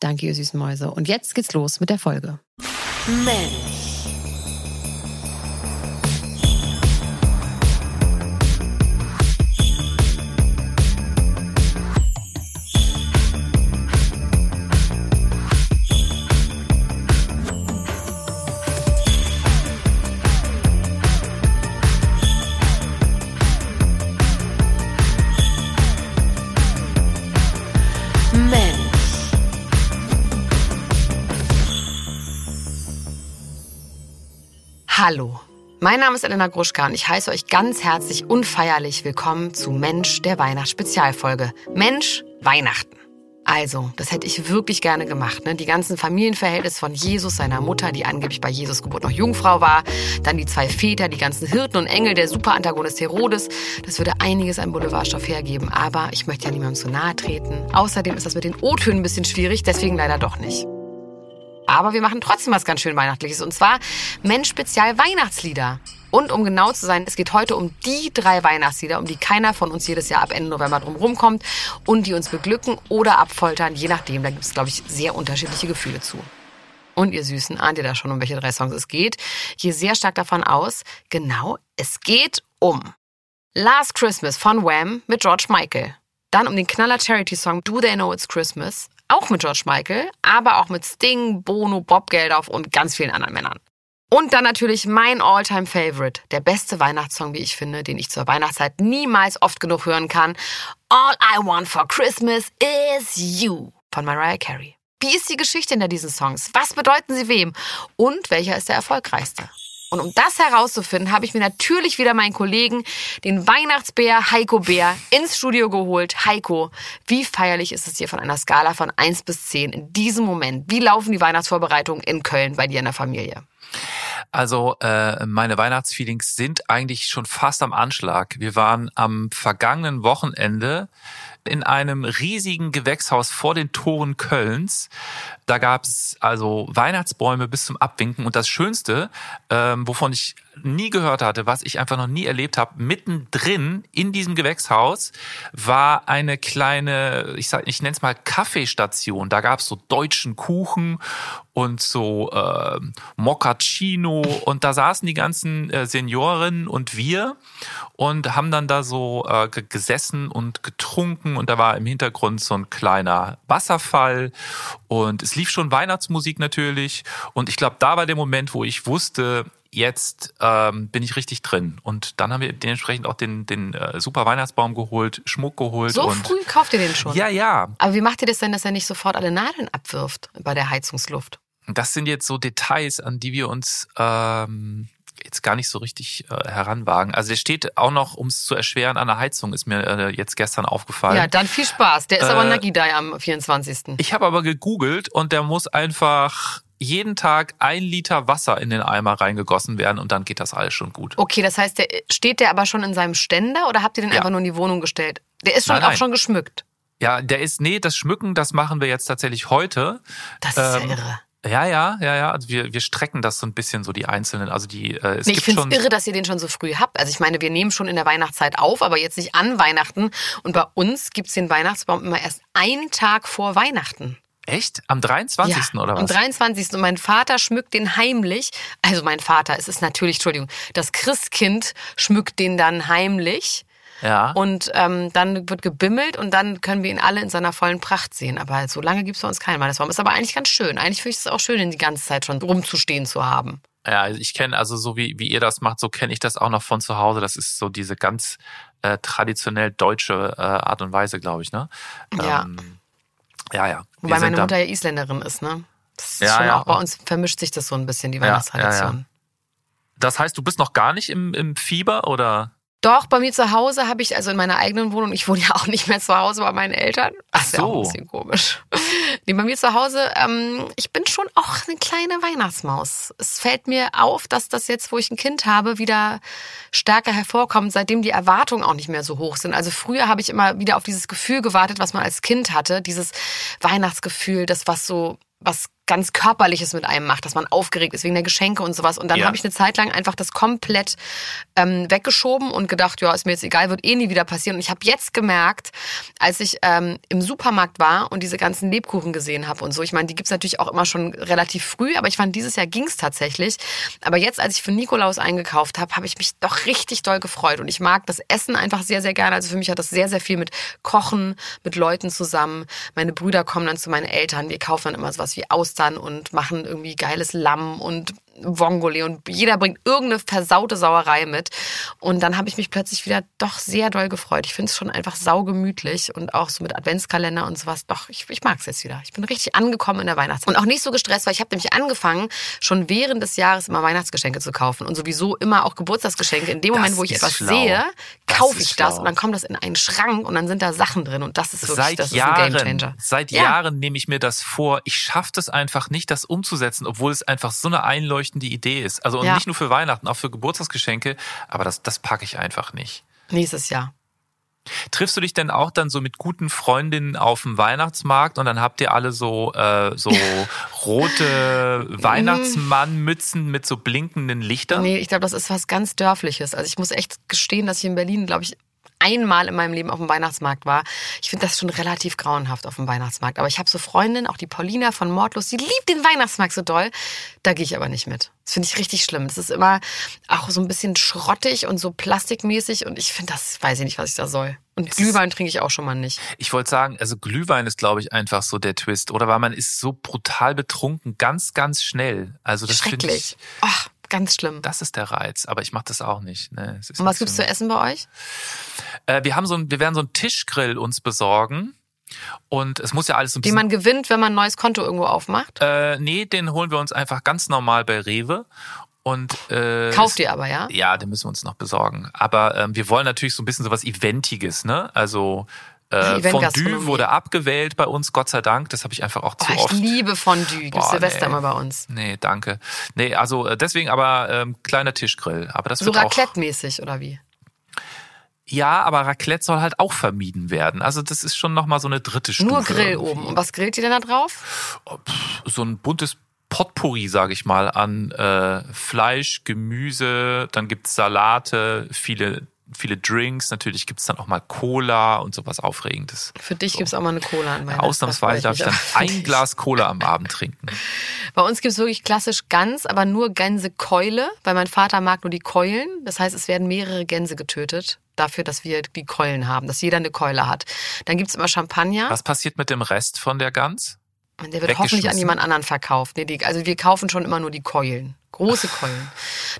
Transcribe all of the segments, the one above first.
Danke, ihr süßen Mäuse. Und jetzt geht's los mit der Folge. Mensch. Hallo, mein Name ist Elena Gruschka und ich heiße euch ganz herzlich und feierlich willkommen zu Mensch der Weihnachtsspezialfolge. Mensch, Weihnachten. Also, das hätte ich wirklich gerne gemacht. Ne? Die ganzen Familienverhältnisse von Jesus, seiner Mutter, die angeblich bei Jesus Geburt noch Jungfrau war, dann die zwei Väter, die ganzen Hirten und Engel, der Superantagonist Herodes. Das würde einiges an Boulevardstoff hergeben, aber ich möchte ja niemandem zu nahe treten. Außerdem ist das mit den O-Tönen ein bisschen schwierig, deswegen leider doch nicht. Aber wir machen trotzdem was ganz schön Weihnachtliches. Und zwar Mensch-Spezial Weihnachtslieder. Und um genau zu sein, es geht heute um die drei Weihnachtslieder, um die keiner von uns jedes Jahr ab Ende November drum rumkommt und die uns beglücken oder abfoltern, je nachdem. Da gibt es, glaube ich, sehr unterschiedliche Gefühle zu. Und ihr Süßen, ahnt ihr da schon, um welche drei Songs es geht? Gehe sehr stark davon aus, genau, es geht um Last Christmas von Wham mit George Michael. Dann um den Knaller Charity Song Do They Know It's Christmas auch mit George Michael, aber auch mit Sting, Bono, Bob Geldof und ganz vielen anderen Männern. Und dann natürlich mein Alltime favorite der beste Weihnachtssong, wie ich finde, den ich zur Weihnachtszeit niemals oft genug hören kann. All I Want for Christmas is You von Mariah Carey. Wie ist die Geschichte hinter diesen Songs? Was bedeuten sie wem? Und welcher ist der erfolgreichste? Und um das herauszufinden, habe ich mir natürlich wieder meinen Kollegen, den Weihnachtsbär Heiko Bär, ins Studio geholt. Heiko, wie feierlich ist es dir von einer Skala von 1 bis 10 in diesem Moment? Wie laufen die Weihnachtsvorbereitungen in Köln bei dir in der Familie? Also äh, meine Weihnachtsfeelings sind eigentlich schon fast am Anschlag. Wir waren am vergangenen Wochenende in einem riesigen Gewächshaus vor den Toren Kölns. Da gab es also Weihnachtsbäume bis zum Abwinken. Und das Schönste, ähm, wovon ich nie gehört hatte, was ich einfach noch nie erlebt habe, mittendrin in diesem Gewächshaus war eine kleine, ich ich nenne es mal Kaffeestation. Da gab es so deutschen Kuchen und so äh, Moccacino und da saßen die ganzen äh, Seniorinnen und wir und haben dann da so äh, gesessen und getrunken und da war im Hintergrund so ein kleiner Wasserfall und es lief schon Weihnachtsmusik natürlich und ich glaube, da war der Moment, wo ich wusste, jetzt ähm, bin ich richtig drin. Und dann haben wir dementsprechend auch den, den äh, super Weihnachtsbaum geholt, Schmuck geholt. So und früh kauft ihr den schon? Ja, ja. Aber wie macht ihr das denn, dass er nicht sofort alle Nadeln abwirft bei der Heizungsluft? Das sind jetzt so Details, an die wir uns ähm, jetzt gar nicht so richtig äh, heranwagen. Also der steht auch noch, um es zu erschweren, an der Heizung, ist mir äh, jetzt gestern aufgefallen. Ja, dann viel Spaß. Der ist äh, aber Nagidai am 24. Ich habe aber gegoogelt und der muss einfach jeden Tag ein Liter Wasser in den Eimer reingegossen werden und dann geht das alles schon gut. Okay, das heißt, der, steht der aber schon in seinem Ständer oder habt ihr den ja. einfach nur in die Wohnung gestellt? Der ist schon nein, nein. auch schon geschmückt. Ja, der ist, nee, das Schmücken, das machen wir jetzt tatsächlich heute. Das ist ähm, ja irre. Ja, ja, ja, ja. Also wir, wir strecken das so ein bisschen so die einzelnen. Also die. Äh, es nee, ich finde es irre, dass ihr den schon so früh habt. Also ich meine, wir nehmen schon in der Weihnachtszeit auf, aber jetzt nicht an Weihnachten. Und bei uns gibt's den Weihnachtsbaum immer erst einen Tag vor Weihnachten. Echt? Am 23. Ja, oder was? Am 23. Und mein Vater schmückt den heimlich. Also mein Vater, es ist natürlich, Entschuldigung, das Christkind schmückt den dann heimlich. Ja. Und ähm, dann wird gebimmelt und dann können wir ihn alle in seiner vollen Pracht sehen. Aber so lange gibt es bei uns keinen Weihnachtsbaum. Ist aber eigentlich ganz schön. Eigentlich finde ich es auch schön, ihn die ganze Zeit schon rumzustehen zu haben. Ja, ich kenne, also so wie, wie ihr das macht, so kenne ich das auch noch von zu Hause. Das ist so diese ganz äh, traditionell deutsche äh, Art und Weise, glaube ich, ne? Ja. Ähm, ja, ja. Wobei meine Mutter ja Isländerin ist, ne? Das ist ja, schon ja, auch bei uns vermischt sich das so ein bisschen, die Weihnachtstradition. Ja, Das heißt, du bist noch gar nicht im, im Fieber oder? Doch, bei mir zu Hause habe ich, also in meiner eigenen Wohnung, ich wohne ja auch nicht mehr zu Hause bei meinen Eltern. Ach so. Ja auch ein bisschen komisch. Nee, bei mir zu Hause, ähm, ich bin schon auch eine kleine Weihnachtsmaus. Es fällt mir auf, dass das jetzt, wo ich ein Kind habe, wieder stärker hervorkommt, seitdem die Erwartungen auch nicht mehr so hoch sind. Also früher habe ich immer wieder auf dieses Gefühl gewartet, was man als Kind hatte, dieses Weihnachtsgefühl, das was so was ganz Körperliches mit einem macht, dass man aufgeregt ist wegen der Geschenke und sowas. Und dann ja. habe ich eine Zeit lang einfach das komplett ähm, weggeschoben und gedacht, ja, ist mir jetzt egal, wird eh nie wieder passieren. Und ich habe jetzt gemerkt, als ich ähm, im Supermarkt war und diese ganzen Lebkuchen gesehen habe und so, ich meine, die gibt's natürlich auch immer schon relativ früh, aber ich fand, dieses Jahr ging's tatsächlich. Aber jetzt, als ich für Nikolaus eingekauft habe, habe ich mich doch richtig doll gefreut. Und ich mag das Essen einfach sehr, sehr gerne. Also für mich hat das sehr, sehr viel mit Kochen, mit Leuten zusammen. Meine Brüder kommen dann zu meinen Eltern. Wir kaufen dann immer sowas wie Austern Austern und machen irgendwie geiles Lamm und Vongole und jeder bringt irgendeine versaute Sauerei mit. Und dann habe ich mich plötzlich wieder doch sehr doll gefreut. Ich finde es schon einfach saugemütlich und auch so mit Adventskalender und sowas. Doch, ich, ich mag es jetzt wieder. Ich bin richtig angekommen in der Weihnachtszeit. Und auch nicht so gestresst, weil ich habe nämlich angefangen, schon während des Jahres immer Weihnachtsgeschenke zu kaufen und sowieso immer auch Geburtstagsgeschenke. In dem Moment, wo ich etwas schlau. sehe, kaufe ich das schlau. und dann kommt das in einen Schrank und dann sind da Sachen drin und das ist wirklich seit das Jahren, ist ein Gamechanger. Seit ja. Jahren nehme ich mir das vor. Ich schaffe es einfach nicht, das umzusetzen, obwohl es einfach so eine einleuchtende Idee ist. Also und ja. nicht nur für Weihnachten, auch für Geburtstagsgeschenke. Aber das, das packe ich einfach nicht. Nächstes Jahr. Triffst du dich denn auch dann so mit guten Freundinnen auf dem Weihnachtsmarkt und dann habt ihr alle so, äh, so rote Weihnachtsmannmützen mit so blinkenden Lichtern? Nee, ich glaube, das ist was ganz Dörfliches. Also ich muss echt gestehen, dass ich in Berlin, glaube ich, einmal in meinem Leben auf dem Weihnachtsmarkt war. Ich finde das schon relativ grauenhaft auf dem Weihnachtsmarkt. Aber ich habe so Freundinnen, auch die Paulina von Mordlos, die liebt den Weihnachtsmarkt so doll. Da gehe ich aber nicht mit. Das finde ich richtig schlimm. Das ist immer auch so ein bisschen schrottig und so plastikmäßig und ich finde das, weiß ich nicht, was ich da soll. Und es Glühwein trinke ich auch schon mal nicht. Ich wollte sagen, also Glühwein ist, glaube ich, einfach so der Twist, oder? Weil man ist so brutal betrunken, ganz, ganz schnell. Also das Schrecklich. Ich, Ach, ganz schlimm. Das ist der Reiz, aber ich mache das auch nicht. Ne? Und was gibt's zu essen bei euch? Äh, wir haben so ein, wir werden so einen Tischgrill uns besorgen. Und es muss ja alles so ein bisschen. Wie man gewinnt, wenn man ein neues Konto irgendwo aufmacht? Äh, nee, den holen wir uns einfach ganz normal bei Rewe. Und, äh, Kauft ihr aber, ja? Ja, den müssen wir uns noch besorgen. Aber ähm, wir wollen natürlich so ein bisschen sowas Eventiges, ne? Also äh, Fondue wurde abgewählt bei uns, Gott sei Dank. Das habe ich einfach auch zu oh, ich oft. Ich liebe Fondue. Gibt's Silvester nee. immer bei uns. Nee, danke. Nee, also äh, deswegen aber ähm, kleiner Tischgrill. Aber das so Raclette-mäßig oder wie? Ja, aber Raclette soll halt auch vermieden werden. Also das ist schon nochmal so eine dritte Stufe. Nur Grill irgendwie. oben. Und was grillt ihr denn da drauf? Oh, so ein buntes Potpourri, sage ich mal, an äh, Fleisch, Gemüse, dann gibt's Salate, viele viele Drinks, natürlich gibt's dann auch mal Cola und sowas Aufregendes. Für dich so. gibt's auch mal eine Cola an Weihnachten. Ausnahmsweise darf ich dann ein Glas Cola am Abend trinken. Bei uns gibt's wirklich klassisch Gans, aber nur Gänsekeule, weil mein Vater mag nur die Keulen. Das heißt, es werden mehrere Gänse getötet dafür, dass wir die Keulen haben, dass jeder eine Keule hat. Dann gibt's immer Champagner. Was passiert mit dem Rest von der Gans? Der wird hoffentlich an jemand anderen verkauft. Nee, die, also wir kaufen schon immer nur die Keulen. Große Keulen.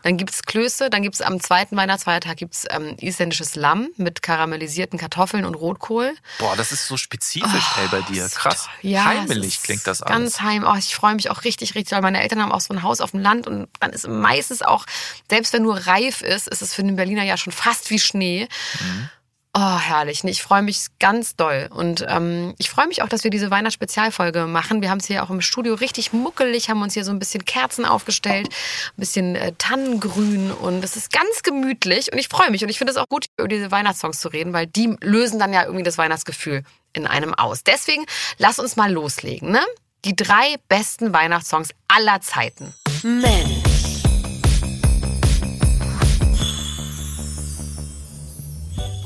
Dann gibt's Klöße, dann gibt's am zweiten Weihnachtsfeiertag gibt's ähm, isländisches Lamm mit karamellisierten Kartoffeln und Rotkohl. Boah, das ist so spezifisch, oh, ey, bei dir. Krass. Ja, Heimelig klingt das alles. Ganz heim. Oh, ich freue mich auch richtig, richtig, weil meine Eltern haben auch so ein Haus auf dem Land und dann ist meistens auch, selbst wenn nur reif ist, ist es für den Berliner ja schon fast wie Schnee. Mhm. Oh, herrlich. Ich freue mich ganz doll. Und ähm, ich freue mich auch, dass wir diese Weihnachtsspezialfolge machen. Wir haben es hier auch im Studio richtig muckelig, haben uns hier so ein bisschen Kerzen aufgestellt, ein bisschen äh, Tannengrün und es ist ganz gemütlich. Und ich freue mich und ich finde es auch gut, über diese Weihnachtssongs zu reden, weil die lösen dann ja irgendwie das Weihnachtsgefühl in einem aus. Deswegen lass uns mal loslegen, ne? Die drei besten Weihnachtssongs aller Zeiten. Mensch.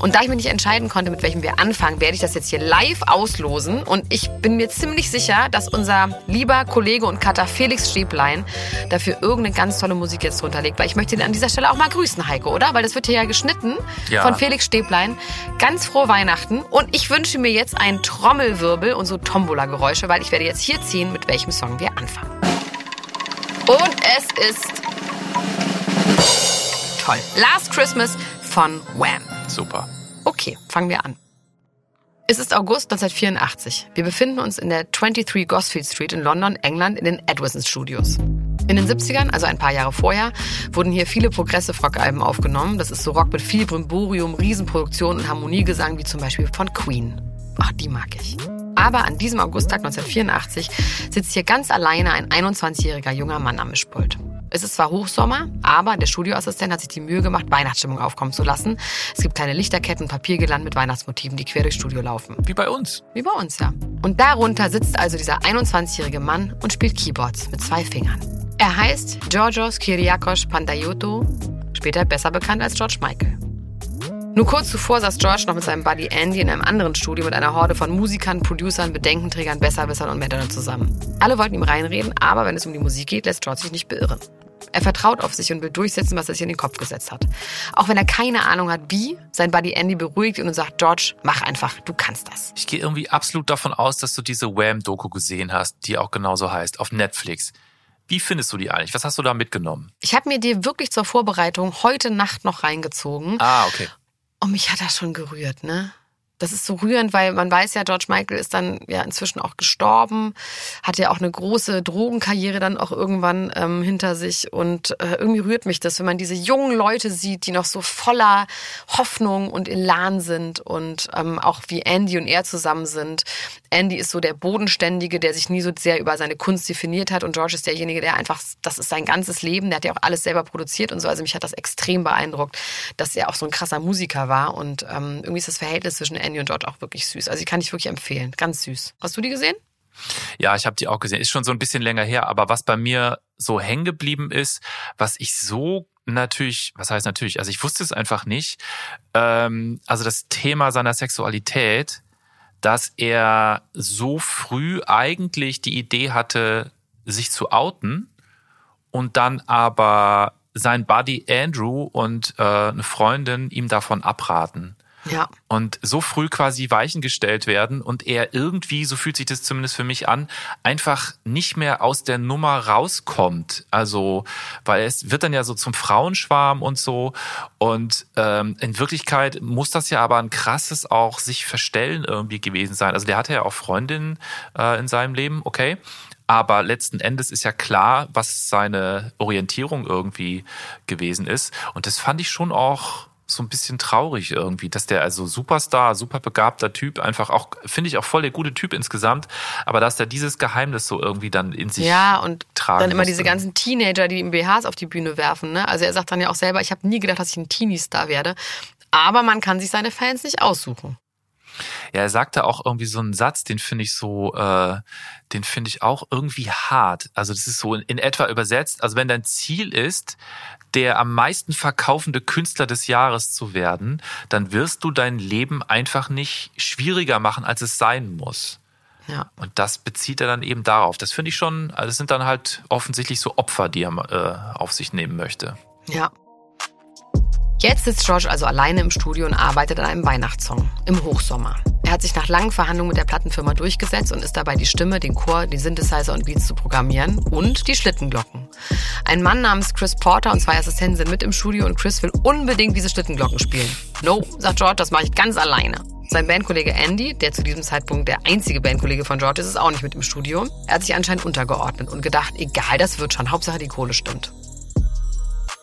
Und da ich mich nicht entscheiden konnte, mit welchem wir anfangen, werde ich das jetzt hier live auslosen. Und ich bin mir ziemlich sicher, dass unser lieber Kollege und Cutter Felix Stäblein dafür irgendeine ganz tolle Musik jetzt drunter legt. Weil ich möchte ihn an dieser Stelle auch mal grüßen, Heiko, oder? Weil das wird hier ja geschnitten ja. von Felix Stäblein. Ganz frohe Weihnachten. Und ich wünsche mir jetzt einen Trommelwirbel und so Tombola-Geräusche, weil ich werde jetzt hier ziehen, mit welchem Song wir anfangen. Und es ist toll. Last Christmas von Wham. Super. Okay, fangen wir an. Es ist August 1984. Wir befinden uns in der 23 Gosfield Street in London, England, in den Edwison Studios. In den 70ern, also ein paar Jahre vorher, wurden hier viele Progressive Rock-Alben aufgenommen. Das ist so Rock mit viel Brimborium, Riesenproduktion und Harmoniegesang, wie zum Beispiel von Queen. Ach, die mag ich. Aber an diesem Augusttag 1984 sitzt hier ganz alleine ein 21-jähriger junger Mann am Mischpult. Es ist zwar Hochsommer, aber der Studioassistent hat sich die Mühe gemacht, Weihnachtsstimmung aufkommen zu lassen. Es gibt kleine Lichterketten, Papiergeland mit Weihnachtsmotiven, die quer durchs Studio laufen. Wie bei uns. Wie bei uns, ja. Und darunter sitzt also dieser 21-jährige Mann und spielt Keyboards mit zwei Fingern. Er heißt Georgios Kyriakos Pantayoto, später besser bekannt als George Michael. Nur kurz zuvor saß George noch mit seinem Buddy Andy in einem anderen Studio mit einer Horde von Musikern, Producern, Bedenkenträgern, Besserwissern und Männern zusammen. Alle wollten ihm reinreden, aber wenn es um die Musik geht, lässt George sich nicht beirren. Er vertraut auf sich und will durchsetzen, was er sich in den Kopf gesetzt hat. Auch wenn er keine Ahnung hat, wie, sein Buddy Andy beruhigt und sagt, George, mach einfach, du kannst das. Ich gehe irgendwie absolut davon aus, dass du diese Wham-Doku gesehen hast, die auch genauso heißt, auf Netflix. Wie findest du die eigentlich? Was hast du da mitgenommen? Ich habe mir die wirklich zur Vorbereitung heute Nacht noch reingezogen. Ah, okay. Und mich hat das schon gerührt, ne? Das ist so rührend, weil man weiß ja, George Michael ist dann ja inzwischen auch gestorben, hat ja auch eine große Drogenkarriere dann auch irgendwann ähm, hinter sich und äh, irgendwie rührt mich das, wenn man diese jungen Leute sieht, die noch so voller Hoffnung und Elan sind und ähm, auch wie Andy und er zusammen sind. Andy ist so der Bodenständige, der sich nie so sehr über seine Kunst definiert hat und George ist derjenige, der einfach, das ist sein ganzes Leben, der hat ja auch alles selber produziert und so. Also mich hat das extrem beeindruckt, dass er auch so ein krasser Musiker war und ähm, irgendwie ist das Verhältnis zwischen Andy und George auch wirklich süß. Also die kann ich wirklich empfehlen. Ganz süß. Hast du die gesehen? Ja, ich habe die auch gesehen. Ist schon so ein bisschen länger her, aber was bei mir so hängen geblieben ist, was ich so natürlich, was heißt natürlich, also ich wusste es einfach nicht, ähm, also das Thema seiner Sexualität, dass er so früh eigentlich die Idee hatte, sich zu outen und dann aber sein Buddy Andrew und äh, eine Freundin ihm davon abraten. Ja. Und so früh quasi Weichen gestellt werden und er irgendwie, so fühlt sich das zumindest für mich an, einfach nicht mehr aus der Nummer rauskommt. Also, weil es wird dann ja so zum Frauenschwarm und so. Und ähm, in Wirklichkeit muss das ja aber ein krasses auch sich verstellen irgendwie gewesen sein. Also der hatte ja auch Freundinnen äh, in seinem Leben, okay. Aber letzten Endes ist ja klar, was seine Orientierung irgendwie gewesen ist. Und das fand ich schon auch so ein bisschen traurig irgendwie, dass der also Superstar, super begabter Typ, einfach auch, finde ich auch voll der gute Typ insgesamt, aber dass der dieses Geheimnis so irgendwie dann in sich Ja, und tragen dann immer musste. diese ganzen Teenager, die ihm BHs auf die Bühne werfen. Ne? Also er sagt dann ja auch selber, ich habe nie gedacht, dass ich ein Teenie-Star werde. Aber man kann sich seine Fans nicht aussuchen. Ja, er sagte auch irgendwie so einen Satz, den finde ich so, äh, den finde ich auch irgendwie hart. Also das ist so in, in etwa übersetzt. Also wenn dein Ziel ist, der am meisten verkaufende Künstler des Jahres zu werden, dann wirst du dein Leben einfach nicht schwieriger machen, als es sein muss. Ja. Und das bezieht er dann eben darauf. Das finde ich schon, also es sind dann halt offensichtlich so Opfer, die er äh, auf sich nehmen möchte. Ja. Jetzt sitzt George also alleine im Studio und arbeitet an einem Weihnachtssong im Hochsommer. Er hat sich nach langen Verhandlungen mit der Plattenfirma durchgesetzt und ist dabei, die Stimme, den Chor, die Synthesizer und Beats zu programmieren und die Schlittenglocken. Ein Mann namens Chris Porter und zwei Assistenten sind mit im Studio und Chris will unbedingt diese Schlittenglocken spielen. No, sagt George, das mache ich ganz alleine. Sein Bandkollege Andy, der zu diesem Zeitpunkt der einzige Bandkollege von George ist, ist auch nicht mit im Studio. Er hat sich anscheinend untergeordnet und gedacht, egal, das wird schon, Hauptsache die Kohle stimmt.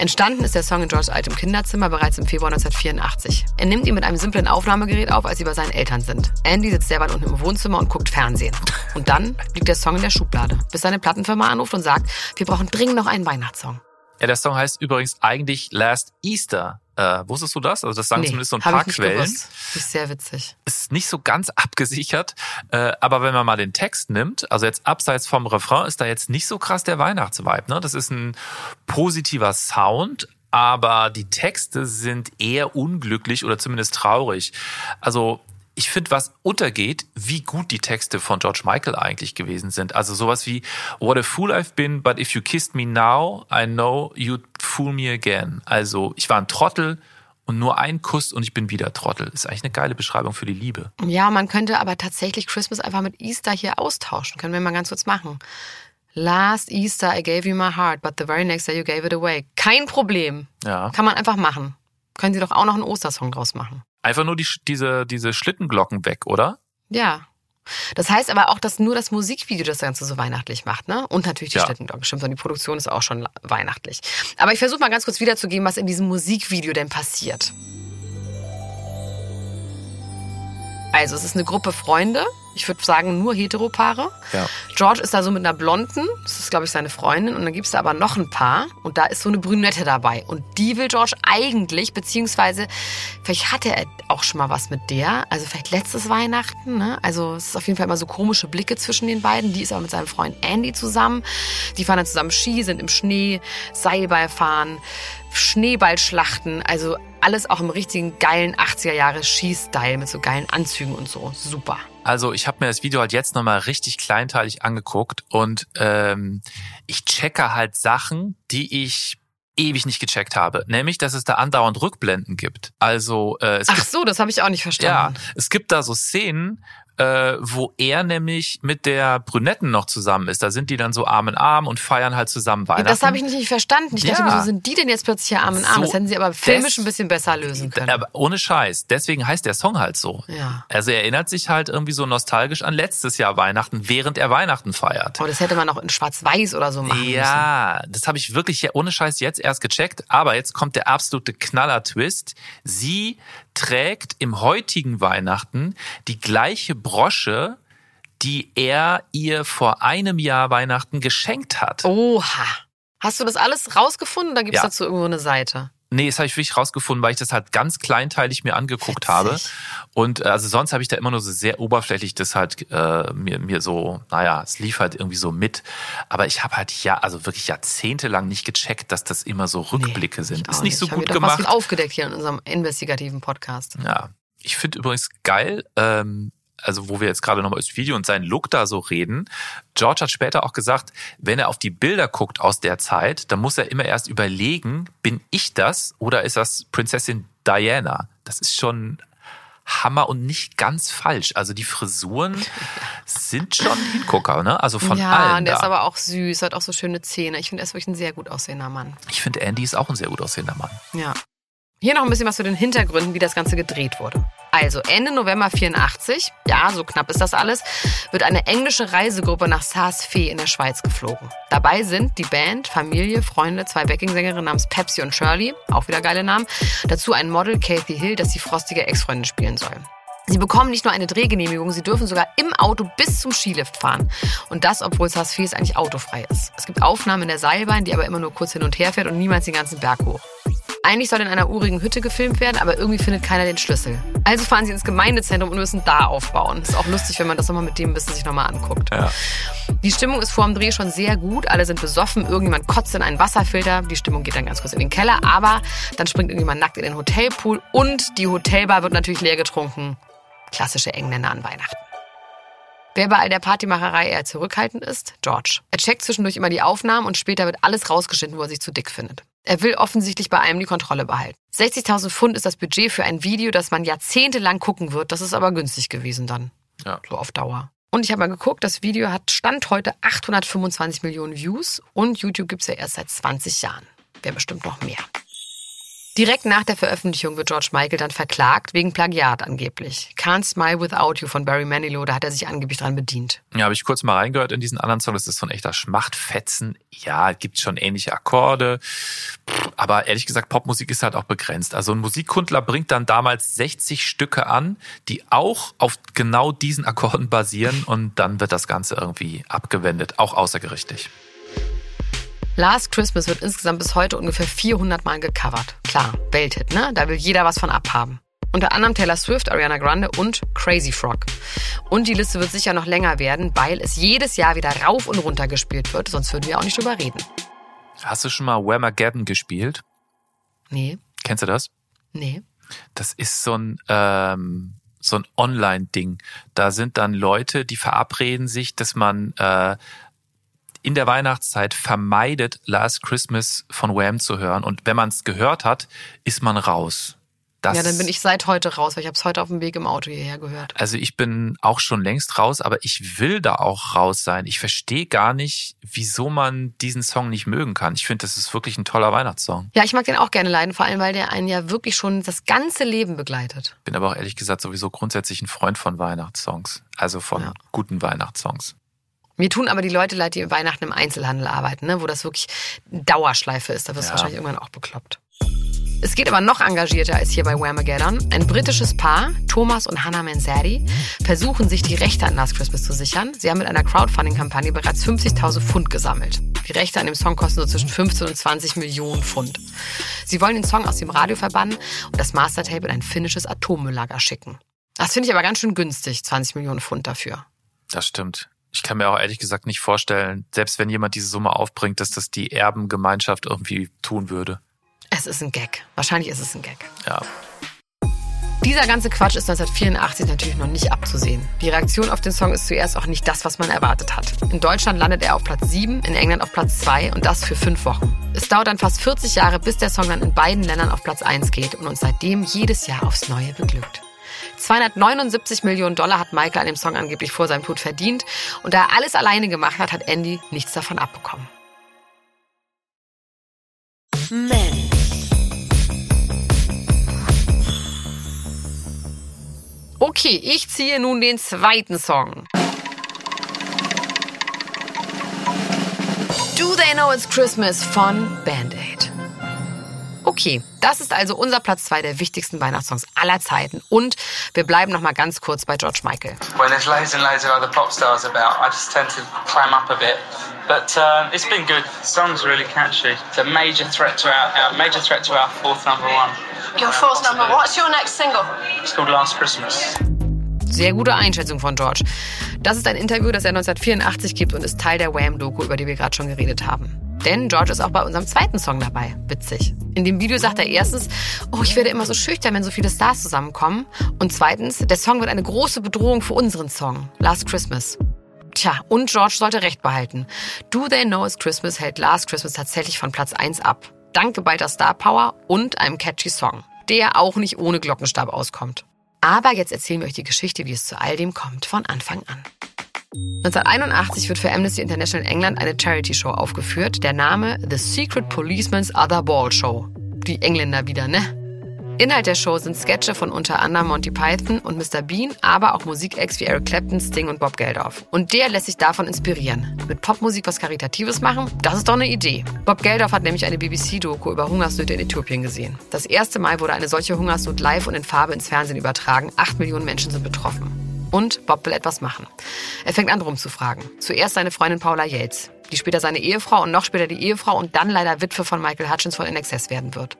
Entstanden ist der Song in Georges altem Kinderzimmer bereits im Februar 1984. Er nimmt ihn mit einem simplen Aufnahmegerät auf, als sie bei seinen Eltern sind. Andy sitzt derweil unten im Wohnzimmer und guckt Fernsehen. Und dann liegt der Song in der Schublade, bis seine Plattenfirma anruft und sagt, wir brauchen dringend noch einen Weihnachtssong. Ja, der Song heißt übrigens eigentlich Last Easter. Äh, wusstest du das? Also das sagen zumindest so ein paar Quellen. gewusst. Das ist sehr witzig. ist nicht so ganz abgesichert, äh, aber wenn man mal den Text nimmt, also jetzt abseits vom Refrain, ist da jetzt nicht so krass der Weihnachtsvibe. Ne? Das ist ein positiver Sound, aber die Texte sind eher unglücklich oder zumindest traurig. Also ich finde, was untergeht, wie gut die Texte von George Michael eigentlich gewesen sind. Also sowas wie What a fool I've been, but if you kissed me now, I know you'd fool me again. Also ich war ein Trottel und nur ein Kuss und ich bin wieder Trottel. Ist eigentlich eine geile Beschreibung für die Liebe. Ja, man könnte aber tatsächlich Christmas einfach mit Easter hier austauschen. Können wir mal ganz kurz machen. Last Easter I gave you my heart, but the very next day you gave it away. Kein Problem. Ja. Kann man einfach machen. Können Sie doch auch noch einen Ostersong draus machen. Einfach nur die, diese, diese Schlittenglocken weg, oder? Ja. Das heißt aber auch, dass nur das Musikvideo das Ganze so weihnachtlich macht, ne? Und natürlich die Ja. Schlittenglocken. Stimmt, und die Produktion ist auch schon weihnachtlich. Aber ich versuche mal ganz kurz wiederzugeben, was in diesem Musikvideo denn passiert. Also, es ist eine Gruppe Freunde. Ich würde sagen, nur Heteropaare. Ja. George ist da so mit einer Blonden, das ist, glaube ich, seine Freundin. Und dann gibt's da aber noch ein Paar. Und da ist so eine Brünette dabei. Und die will George eigentlich, beziehungsweise vielleicht hatte er auch schon mal was mit der. Also vielleicht letztes Weihnachten. Ne? Also es ist auf jeden Fall immer so komische Blicke zwischen den beiden. Die ist aber mit seinem Freund Andy zusammen. Die fahren dann zusammen Ski, sind im Schnee, Seilball fahren, Schneeballschlachten. Also alles auch im richtigen geilen 80er Jahre Ski-Style mit so geilen Anzügen und so. Super. Also ich habe mir das Video halt jetzt nochmal richtig kleinteilig angeguckt und ähm, ich checke halt Sachen, die ich ewig nicht gecheckt habe. Nämlich, dass es da andauernd Rückblenden gibt. Also äh, es Ach gibt, so, das habe ich auch nicht ja, verstanden. es gibt da so Szenen, äh, wo er nämlich mit der Brünetten noch zusammen ist. Da sind die dann so Arm in Arm und feiern halt zusammen Weihnachten. Das habe ich nicht verstanden. Ich dachte, Ja. wieso sind die denn jetzt plötzlich hier Arm in Arm? So das hätten sie aber filmisch ein bisschen besser lösen können. Aber ohne Scheiß. Deswegen heißt der Song halt so. Ja. Also er erinnert sich halt irgendwie so nostalgisch an letztes Jahr Weihnachten, während er Weihnachten feiert. Aber das hätte man auch in Schwarz-Weiß oder so machen müssen. Ja, das habe ich wirklich ja ohne Scheiß jetzt erst gecheckt. Aber jetzt kommt der absolute Knaller-Twist. Sie trägt im heutigen Weihnachten die gleiche Brosche, die er ihr vor einem Jahr Weihnachten geschenkt hat. Oha. Hast du das alles rausgefunden? Da gibt es Ja. dazu irgendwo eine Seite. Nee, das habe ich wirklich rausgefunden, weil ich das halt ganz kleinteilig mir angeguckt habe. Witzig. Und äh, also sonst habe ich da immer nur so sehr oberflächlich das halt äh, mir, mir so, naja, es lief halt irgendwie so mit. Aber ich habe halt ja, also wirklich jahrzehntelang nicht gecheckt, dass das immer so Rückblicke Nee, sind. ich Ist auch nicht so Haben gut wir was gemacht. mit aufgedeckt hier in unserem investigativen Podcast. Ja. Ich finde übrigens geil, ähm, also wo wir jetzt gerade nochmal über das Video und seinen Look da so reden. George hat später auch gesagt, wenn er auf die Bilder guckt aus der Zeit, dann muss er immer erst überlegen, bin ich das oder ist das Prinzessin Diana? Das ist schon Hammer und nicht ganz falsch. Also die Frisuren sind schon Hingucker, ne? Also von ja, allen. und der da. ist aber auch süß, hat auch so schöne Zähne. Ich finde, er ist wirklich ein sehr gut aussehender Mann. ich finde, Andy ist auch ein sehr gut aussehender Mann. Ja. Hier noch ein bisschen was zu den Hintergründen, wie das Ganze gedreht wurde. Also Ende November 84, ja, so knapp ist das alles, wird eine englische Reisegruppe nach Saas-Fee in der Schweiz geflogen. Dabei sind die Band, Familie, Freunde, zwei Backingsängerinnen namens Pepsi und Shirley, auch wieder geile Namen, dazu ein Model, Kathy Hill, das die frostige Ex-Freundin spielen soll. Sie bekommen nicht nur eine Drehgenehmigung, sie dürfen sogar im Auto bis zum Skilift fahren. Und das, obwohl Saas-Fee eigentlich autofrei ist. Es gibt Aufnahmen in der Seilbahn, die aber immer nur kurz hin und her fährt und niemals den ganzen Berg hoch. Eigentlich soll in einer urigen Hütte gefilmt werden, aber irgendwie findet keiner den Schlüssel. Also fahren sie ins Gemeindezentrum und müssen da aufbauen. Ist auch lustig, wenn man das nochmal mit dem Wissen sich nochmal anguckt. Ja. Die Stimmung ist vor dem Dreh schon sehr gut. Alle sind besoffen. Irgendjemand kotzt in einen Wasserfilter. Die Stimmung geht dann ganz kurz in den Keller. Aber dann springt irgendjemand nackt in den Hotelpool. Und die Hotelbar wird natürlich leer getrunken. Klassische Engländer an Weihnachten. Wer bei all der Partymacherei eher zurückhaltend ist? George. Er checkt zwischendurch immer die Aufnahmen und später wird alles rausgeschnitten, wo er sich zu dick findet. Er will offensichtlich bei einem die Kontrolle behalten. 60.000 Pfund ist das Budget für ein Video, das man jahrzehntelang gucken wird. Das ist aber günstig gewesen dann. Ja. So auf Dauer. Und ich habe mal geguckt, das Video hat Stand heute 825 Millionen Views und YouTube gibt's ja erst seit 20 Jahren. Wäre bestimmt noch mehr. Direkt nach der Veröffentlichung wird George Michael dann verklagt, wegen Plagiat angeblich. Can't Smile Without You von Barry Manilow, da hat er sich angeblich dran bedient. Ja, habe ich kurz mal reingehört in diesen anderen Song. Das ist so ein echter Schmachtfetzen. Ja, gibt schon ähnliche Akkorde. Aber ehrlich gesagt, Popmusik ist halt auch begrenzt. Also ein Musikkundler bringt dann damals 60 Stücke an, die auch auf genau diesen Akkorden basieren und dann wird das Ganze irgendwie abgewendet, auch außergerichtlich. Last Christmas wird insgesamt bis heute ungefähr 400 Mal gecovert. Klar, Welthit, ne? Da will jeder was von abhaben. Unter anderem Taylor Swift, Ariana Grande und Crazy Frog. Und die Liste wird sicher noch länger werden, weil es jedes Jahr wieder rauf und runter gespielt wird, sonst würden wir auch nicht drüber reden. Hast du schon mal Whamageddon gespielt? Nee, Kennst du das? nee. Das ist so ein ähm, so ein Online-Ding. Da sind dann Leute, die verabreden sich, dass man äh, in der Weihnachtszeit vermeidet, Last Christmas von Wham zu hören. Und wenn man es gehört hat, ist man raus. Das ja, dann bin ich seit heute raus, weil ich habe es heute auf dem Weg im Auto hierher gehört. Also ich bin auch schon längst raus, aber ich will da auch raus sein. Ich verstehe gar nicht, wieso man diesen Song nicht mögen kann. Ich finde, das ist wirklich ein toller Weihnachtssong. Ja, ich mag den auch gerne leiden, vor allem, weil der einen ja wirklich schon das ganze Leben begleitet. Bin aber auch ehrlich gesagt sowieso grundsätzlich ein Freund von Weihnachtssongs. Also von ja. guten Weihnachtssongs. Mir tun aber die Leute leid, die Weihnachten im Einzelhandel arbeiten, ne? wo das wirklich Dauerschleife ist. Da wirst du ja. wahrscheinlich irgendwann auch bekloppt. Es geht aber noch engagierter als hier bei Whamageddon. Ein britisches Paar, Thomas und Hannah Manzardi, versuchen sich die Rechte an Last Christmas zu sichern. Sie haben mit einer Crowdfunding-Kampagne bereits 50.000 Pfund gesammelt. Die Rechte an dem Song kosten so zwischen 15 und 20 Millionen Pfund. Sie wollen den Song aus dem Radio verbannen und das Mastertape in ein finnisches Atommülllager schicken. Das finde ich aber ganz schön günstig, 20 Millionen Pfund dafür. Das stimmt. Ich kann mir auch ehrlich gesagt nicht vorstellen, selbst wenn jemand diese Summe aufbringt, dass das die Erbengemeinschaft irgendwie tun würde. Es ist ein Gag. Wahrscheinlich ist es ein Gag. Ja. Dieser ganze Quatsch ist 1984 natürlich noch nicht abzusehen. Die Reaktion auf den Song ist zuerst auch nicht das, was man erwartet hat. In Deutschland landet er auf Platz 7, in England auf Platz 2 und das für fünf Wochen. Es dauert dann fast 40 Jahre, bis der Song dann in beiden Ländern auf Platz 1 geht und uns seitdem jedes Jahr aufs Neue beglückt. 279 Millionen Dollar hat Michael an dem Song angeblich vor seinem Tod verdient und da er alles alleine gemacht hat, hat Andy nichts davon abbekommen. Mensch. Okay, ich ziehe nun den zweiten Song. Do They Know It's Christmas von Band Aid. Okay, das ist also unser Platz 2 der wichtigsten Weihnachtssongs aller Zeiten. Und wir bleiben noch mal ganz kurz bei George Michael. When there's loads and loads of other pop stars about, I just tend to climb up a bit. But uh, it's been good. The song's really catchy. It's a major threat to our, our major threat to our fourth number one. Your fourth number. What's your next single? It's called Last Christmas. Sehr gute Einschätzung von George. Das ist ein Interview, das er 1984 gibt und ist Teil der Wham-Doku, über die wir gerade schon geredet haben. Denn George ist auch bei unserem zweiten Song dabei. Witzig. In dem Video sagt er erstens, oh, ich werde immer so schüchtern, wenn so viele Stars zusammenkommen. Und zweitens, der Song wird eine große Bedrohung für unseren Song, Last Christmas. Tja, und George sollte recht behalten. Do They Know It's Christmas hält Last Christmas tatsächlich von Platz 1 ab. Dank geballter Star Power und einem catchy Song, der auch nicht ohne Glockenstab auskommt. Aber jetzt erzählen wir euch die Geschichte, wie es zu all dem kommt, von Anfang an. 1981 wird für Amnesty International in England eine Charity-Show aufgeführt. Der Name The Secret Policeman's Other Ball Show. Die Engländer wieder, ne? Inhalt der Show sind Sketche von unter anderem Monty Python und Mr. Bean, aber auch Musikacts wie Eric Clapton, Sting und Bob Geldof. Und der lässt sich davon inspirieren. Mit Popmusik was Karitatives machen? Das ist doch eine Idee. Bob Geldof hat nämlich eine BBC-Doku über Hungersnöte in Äthiopien gesehen. Das erste Mal wurde eine solche Hungersnot live und in Farbe ins Fernsehen übertragen. Acht Millionen Menschen sind betroffen. Und Bob will etwas machen. Er fängt an rumzufragen. Zuerst seine Freundin Paula Yates, die später seine Ehefrau und noch später die Ehefrau und dann leider Witwe von Michael Hutchins von NXS werden wird.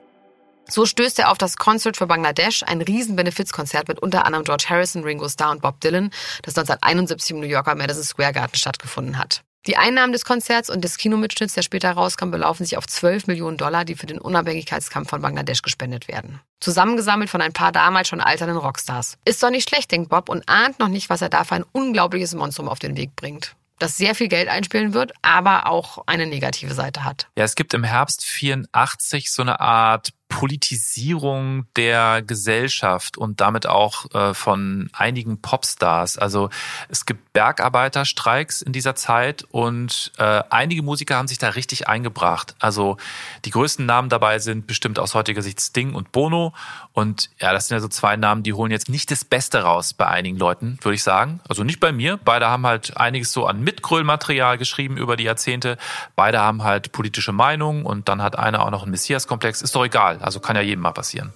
So stößt er auf das Concert für Bangladesch, ein riesen Benefizkonzert mit unter anderem George Harrison, Ringo Starr und Bob Dylan, das 1971 im New Yorker Madison Square Garden stattgefunden hat. Die Einnahmen des Konzerts und des Kinomitschnitts, der später rauskam, belaufen sich auf 12 Millionen Dollar, die für den Unabhängigkeitskampf von Bangladesch gespendet werden. Zusammengesammelt von ein paar damals schon alternden Rockstars. Ist doch nicht schlecht, denkt Bob und ahnt noch nicht, was er da für ein unglaubliches Monstrum auf den Weg bringt das sehr viel Geld einspielen wird, aber auch eine negative Seite hat. Ja, es gibt im Herbst 84 so eine Art Politisierung der Gesellschaft und damit auch äh, von einigen Popstars. Also es gibt Bergarbeiterstreiks in dieser Zeit und äh, einige Musiker haben sich da richtig eingebracht. Also die größten Namen dabei sind bestimmt aus heutiger Sicht Sting und Bono. Und ja, das sind ja so zwei Namen, die holen jetzt nicht das Beste raus bei einigen Leuten, würde ich sagen. Also nicht bei mir. Beide haben halt einiges so an Mitgröllmaterial geschrieben über die Jahrzehnte. Beide haben halt politische Meinungen und dann hat einer auch noch einen Messias-Komplex. Ist doch egal. Also kann ja jedem mal passieren.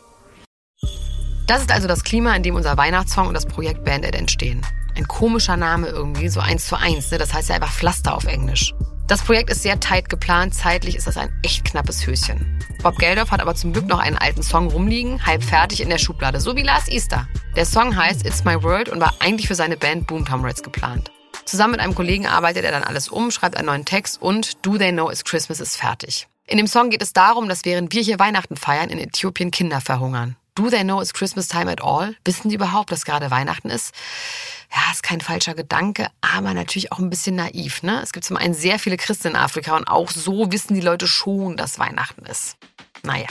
Das ist also das Klima, in dem unser Weihnachtssong und das Projekt Bandit entstehen. Ein komischer Name irgendwie, so eins zu eins. Ne? Das heißt ja einfach Pflaster auf Englisch. Das Projekt ist sehr tight geplant. Zeitlich ist das ein echt knappes Höschen. Bob Geldof hat aber zum Glück noch einen alten Song rumliegen, halb fertig in der Schublade, so wie Last Easter. Der Song heißt It's My World und war eigentlich für seine Band Boom Comrades geplant. Zusammen mit einem Kollegen arbeitet er dann alles um, schreibt einen neuen Text und Do They Know It's Christmas ist fertig. In dem Song geht es darum, dass während wir hier Weihnachten feiern, in Äthiopien Kinder verhungern. Do they know it's Christmas time at all? Wissen die überhaupt, dass gerade Weihnachten ist? Ja, ist kein falscher Gedanke, aber natürlich auch ein bisschen naiv. Ne? Es gibt zum einen sehr viele Christen in Afrika und auch so wissen die Leute schon, dass Weihnachten ist. Naja.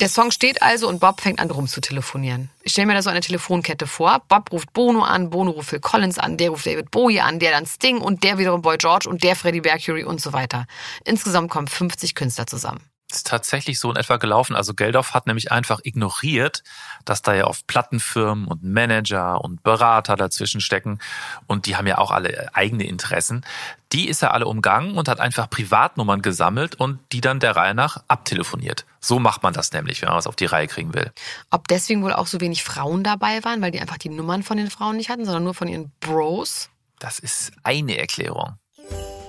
Der Song steht also und Bob fängt an rumzutelefonieren. Ich stelle mir da so eine Telefonkette vor. Bob ruft Bono an, Bono ruft Phil Collins an, der ruft David Bowie an, der dann Sting und der wiederum Boy George und der Freddie Mercury und so weiter. Insgesamt kommen 50 Künstler zusammen ist tatsächlich so in etwa gelaufen. Also Geldof hat nämlich einfach ignoriert, dass da ja oft Plattenfirmen und Manager und Berater dazwischen stecken und die haben ja auch alle eigene Interessen. Die ist er alle umgangen und hat einfach Privatnummern gesammelt und die dann der Reihe nach abtelefoniert. So macht man das nämlich, wenn man was auf die Reihe kriegen will. Ob deswegen wohl auch so wenig Frauen dabei waren, weil die einfach die Nummern von den Frauen nicht hatten, sondern nur von ihren Bros? Das ist eine Erklärung.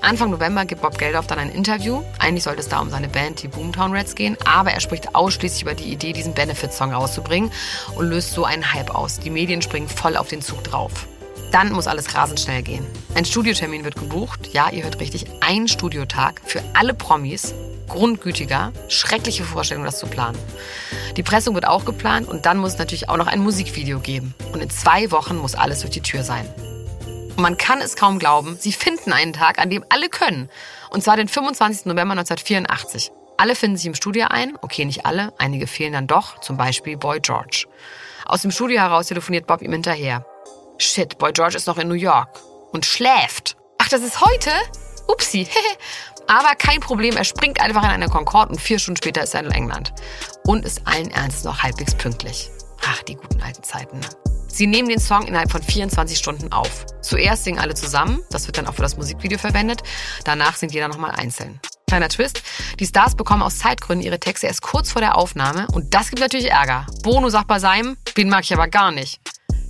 Anfang November gibt Bob Geldof dann ein Interview. Eigentlich sollte es da um seine Band, die Boomtown Reds, gehen, aber er spricht ausschließlich über die Idee, diesen Benefit-Song rauszubringen und löst so einen Hype aus. Die Medien springen voll auf den Zug drauf. Dann muss alles rasend schnell gehen. Ein Studiotermin wird gebucht. Ja, ihr hört richtig, ein Studiotag für alle Promis. Grundgütiger, schreckliche Vorstellung, das zu planen. Die Pressung wird auch geplant und dann muss es natürlich auch noch ein Musikvideo geben. Und in zwei Wochen muss alles durch die Tür sein. Und man kann es kaum glauben, sie finden einen Tag, an dem alle können. Und zwar den 25. November 1984. Alle finden sich im Studio ein. Okay, nicht alle. Einige fehlen dann doch. Zum Beispiel Boy George. Aus dem Studio heraus telefoniert Bob ihm hinterher. Shit, Boy George ist noch in New York. Und schläft. Ach, das ist heute? Upsi. Aber kein Problem, er springt einfach in eine Concorde und vier Stunden später ist er in England. Und ist allen Ernstes noch halbwegs pünktlich. Ach, die guten alten Zeiten. Ne? Sie nehmen den Song innerhalb von 24 Stunden auf. Zuerst singen alle zusammen, das wird dann auch für das Musikvideo verwendet. Danach singt jeder nochmal einzeln. Kleiner Twist, die Stars bekommen aus Zeitgründen ihre Texte erst kurz vor der Aufnahme und das gibt natürlich Ärger. Bono sagt bei seinem, den mag ich aber gar nicht.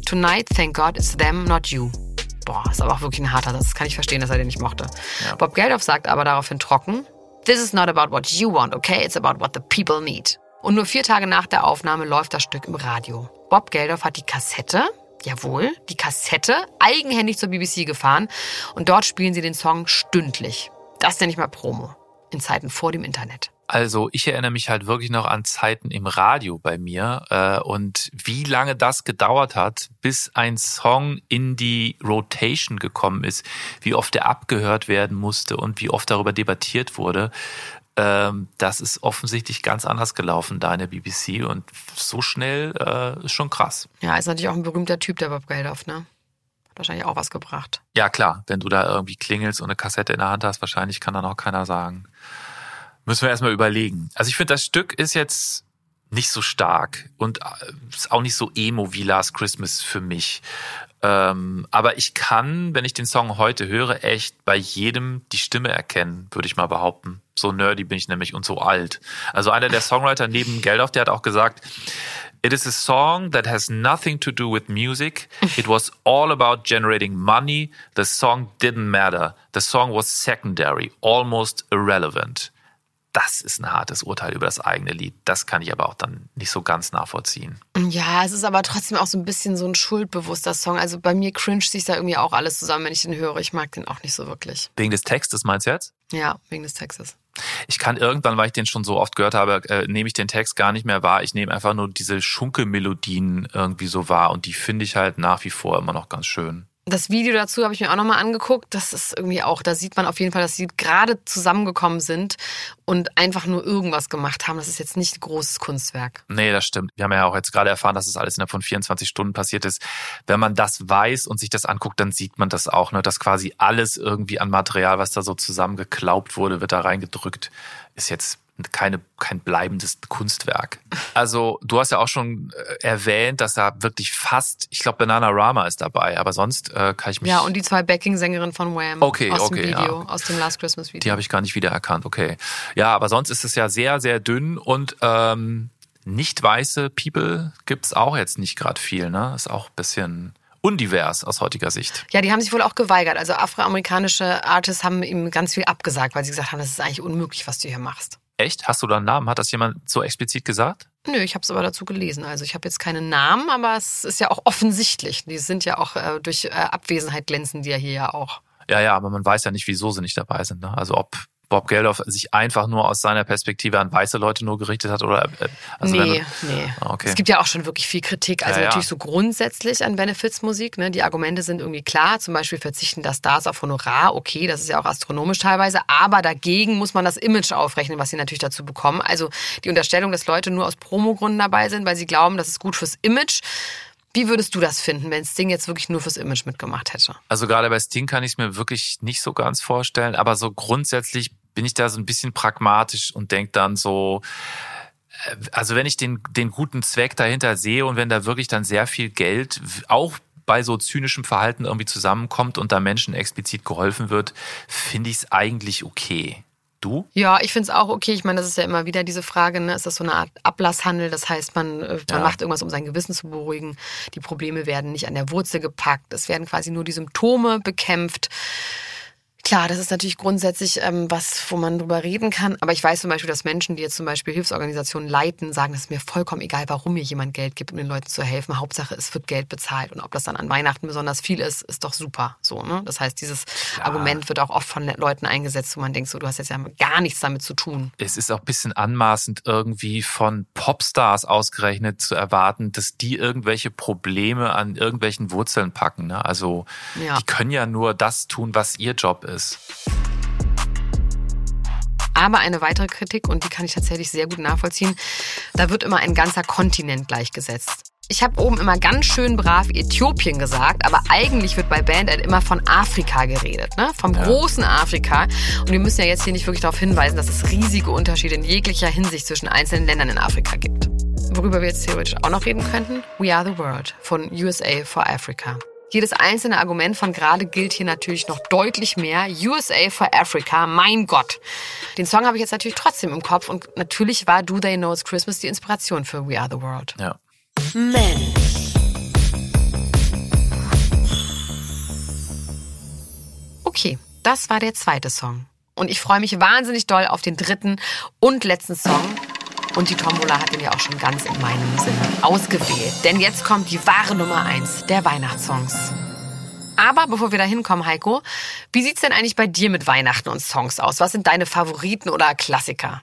Tonight, thank God, it's them, not you. Boah, ist aber auch wirklich ein harter, das kann ich verstehen, dass er den nicht mochte. Ja. Bob Geldof sagt aber daraufhin trocken, This is not about what you want, okay? It's about what the people need. Und nur vier Tage nach der Aufnahme läuft das Stück im Radio. Bob Geldof hat die Kassette, jawohl, die Kassette eigenhändig zur BBC gefahren und dort spielen sie den Song stündlich. Das nenne ich mal Promo. In Zeiten vor dem Internet. Also ich erinnere mich halt wirklich noch an Zeiten im Radio bei mir äh, und wie lange das gedauert hat, bis ein Song in die Rotation gekommen ist, wie oft er abgehört werden musste und wie oft darüber debattiert wurde ähm, das ist offensichtlich ganz anders gelaufen da in der BBC und so schnell äh, ist schon krass. Ja, ist natürlich auch ein berühmter Typ, der Bob Geldof, ne? Hat wahrscheinlich auch was gebracht. Ja, klar, wenn du da irgendwie klingelst und eine Kassette in der Hand hast, wahrscheinlich kann dann auch keiner sagen. Müssen wir erstmal überlegen. Also ich finde, das Stück ist jetzt nicht so stark und äh, ist auch nicht so emo wie Last Christmas für mich. Ähm, aber ich kann, wenn ich den Song heute höre, echt bei jedem die Stimme erkennen, würde ich mal behaupten. So nerdy bin ich nämlich und so alt. Also einer der Songwriter neben Geldof, der hat auch gesagt, It is a song that has nothing to do with music. It was all about generating money. The song didn't matter. The song was secondary, almost irrelevant das ist ein hartes Urteil über das eigene Lied. Das kann ich aber auch dann nicht so ganz nachvollziehen. Ja, es ist aber trotzdem auch so ein bisschen so ein schuldbewusster Song. Also bei mir cringe sich da irgendwie auch alles zusammen, wenn ich den höre. Ich mag den auch nicht so wirklich. Wegen des Textes meinst du jetzt? Ja, wegen des Textes. Ich kann irgendwann, weil ich den schon so oft gehört habe, äh, nehme ich den Text gar nicht mehr wahr. Ich nehme einfach nur diese Schunkelmelodien irgendwie so wahr und die finde ich halt nach wie vor immer noch ganz schön. Das Video dazu habe ich mir auch nochmal angeguckt. Das ist irgendwie auch, da sieht man auf jeden Fall, dass sie gerade zusammengekommen sind und einfach nur irgendwas gemacht haben. Das ist jetzt nicht ein großes Kunstwerk. Nee, das stimmt. Wir haben ja auch jetzt gerade erfahren, dass das alles innerhalb von 24 Stunden passiert ist. Wenn man das weiß und sich das anguckt, dann sieht man das auch, ne? dass quasi alles irgendwie an Material, was da so zusammengeklaubt wurde, wird da reingedrückt. Ist jetzt keine, kein bleibendes Kunstwerk. Also du hast ja auch schon äh, erwähnt, dass da wirklich fast, ich glaube Banana Rama ist dabei, aber sonst äh, kann ich mich... Ja, und die zwei Backing-Sängerinnen von Wham okay, aus okay, dem Video, ja. aus dem Last Christmas Video. Die habe ich gar nicht wiedererkannt, okay. Ja, aber sonst ist es ja sehr, sehr dünn und ähm, nicht weiße People gibt's auch jetzt nicht gerade viel, ne? Ist auch ein bisschen undivers aus heutiger Sicht. Ja, die haben sich wohl auch geweigert. Also afroamerikanische Artists haben ihm ganz viel abgesagt, weil sie gesagt haben, das ist eigentlich unmöglich, was du hier machst. Echt? Hast du da einen Namen? Hat das jemand so explizit gesagt? Nö, ich habe es aber dazu gelesen. Also ich habe jetzt keinen Namen, aber es ist ja auch offensichtlich. Die sind ja auch äh, durch äh, Abwesenheit glänzen die ja hier ja auch. Ja, ja, aber man weiß ja nicht, wieso sie nicht dabei sind. Ne? Also ob Bob Geldof sich einfach nur aus seiner Perspektive an weiße Leute nur gerichtet hat? Oder, äh, also nee, du, nee. Ah, okay. Es gibt ja auch schon wirklich viel Kritik. Also Ja, ja. natürlich so grundsätzlich an Benefizmusik. Ne? Die Argumente sind irgendwie klar. Zum Beispiel verzichten da Stars auf Honorar. Okay, das ist ja auch astronomisch teilweise. Aber dagegen muss man das Image aufrechnen, was sie natürlich dazu bekommen. Also die Unterstellung, dass Leute nur aus Promogründen dabei sind, weil sie glauben, das ist gut fürs Image. Wie würdest du das finden, wenn Sting jetzt wirklich nur fürs Image mitgemacht hätte? Also gerade bei Sting kann ich es mir wirklich nicht so ganz vorstellen, aber so grundsätzlich bin ich da so ein bisschen pragmatisch und denke dann so, äh, also wenn ich den, den guten Zweck dahinter sehe und wenn da wirklich dann sehr viel Geld auch bei so zynischem Verhalten irgendwie zusammenkommt und da Menschen explizit geholfen wird, finde ich es eigentlich okay. Du? Ja, ich finde es auch okay. Ich meine, das ist ja immer wieder diese Frage, ne? ist das so eine Art Ablasshandel? Das heißt, man, äh, man Ja. macht irgendwas, um sein Gewissen zu beruhigen. Die Probleme werden nicht an der Wurzel gepackt. Es werden quasi nur die Symptome bekämpft. Klar, das ist natürlich grundsätzlich ähm, was, wo man drüber reden kann. Aber ich weiß zum Beispiel, dass Menschen, die jetzt zum Beispiel Hilfsorganisationen leiten, sagen, es ist mir vollkommen egal, warum mir jemand Geld gibt, um den Leuten zu helfen. Hauptsache, es wird Geld bezahlt. Und ob das dann an Weihnachten besonders viel ist, ist doch super. So, ne? Das heißt, dieses Argument wird auch oft von Leuten eingesetzt, wo man denkt, so, du hast jetzt ja gar nichts damit zu tun. Es ist auch ein bisschen anmaßend, irgendwie von Popstars ausgerechnet zu erwarten, dass die irgendwelche Probleme an irgendwelchen Wurzeln packen. Ne? Also Ja. die können ja nur das tun, was ihr Job ist. Aber eine weitere Kritik, und die kann ich tatsächlich sehr gut nachvollziehen, da wird immer ein ganzer Kontinent gleichgesetzt. Ich habe oben immer ganz schön brav Äthiopien gesagt, aber eigentlich wird bei Band Aid immer von Afrika geredet, ne? vom großen Afrika. Und wir müssen ja jetzt hier nicht wirklich darauf hinweisen, dass es riesige Unterschiede in jeglicher Hinsicht zwischen einzelnen Ländern in Afrika gibt. Worüber wir jetzt theoretisch auch noch reden könnten, We Are the World von USA for Africa. Jedes einzelne Argument von gerade gilt hier natürlich noch deutlich mehr. USA for Africa, mein Gott. Den Song habe ich jetzt natürlich trotzdem im Kopf und natürlich war Do They Know It's Christmas die Inspiration für We Are the World. Ja. Mensch. Okay, das war der zweite Song. Und ich freue mich wahnsinnig doll auf den dritten und letzten Song. Und die Tombola hat den ja auch schon ganz in meinem Sinne ausgewählt. Denn jetzt kommt die wahre Nummer eins der Weihnachtssongs. Aber bevor wir da hinkommen, Heiko, wie sieht's denn eigentlich bei dir mit Weihnachten und Songs aus? Was sind deine Favoriten oder Klassiker?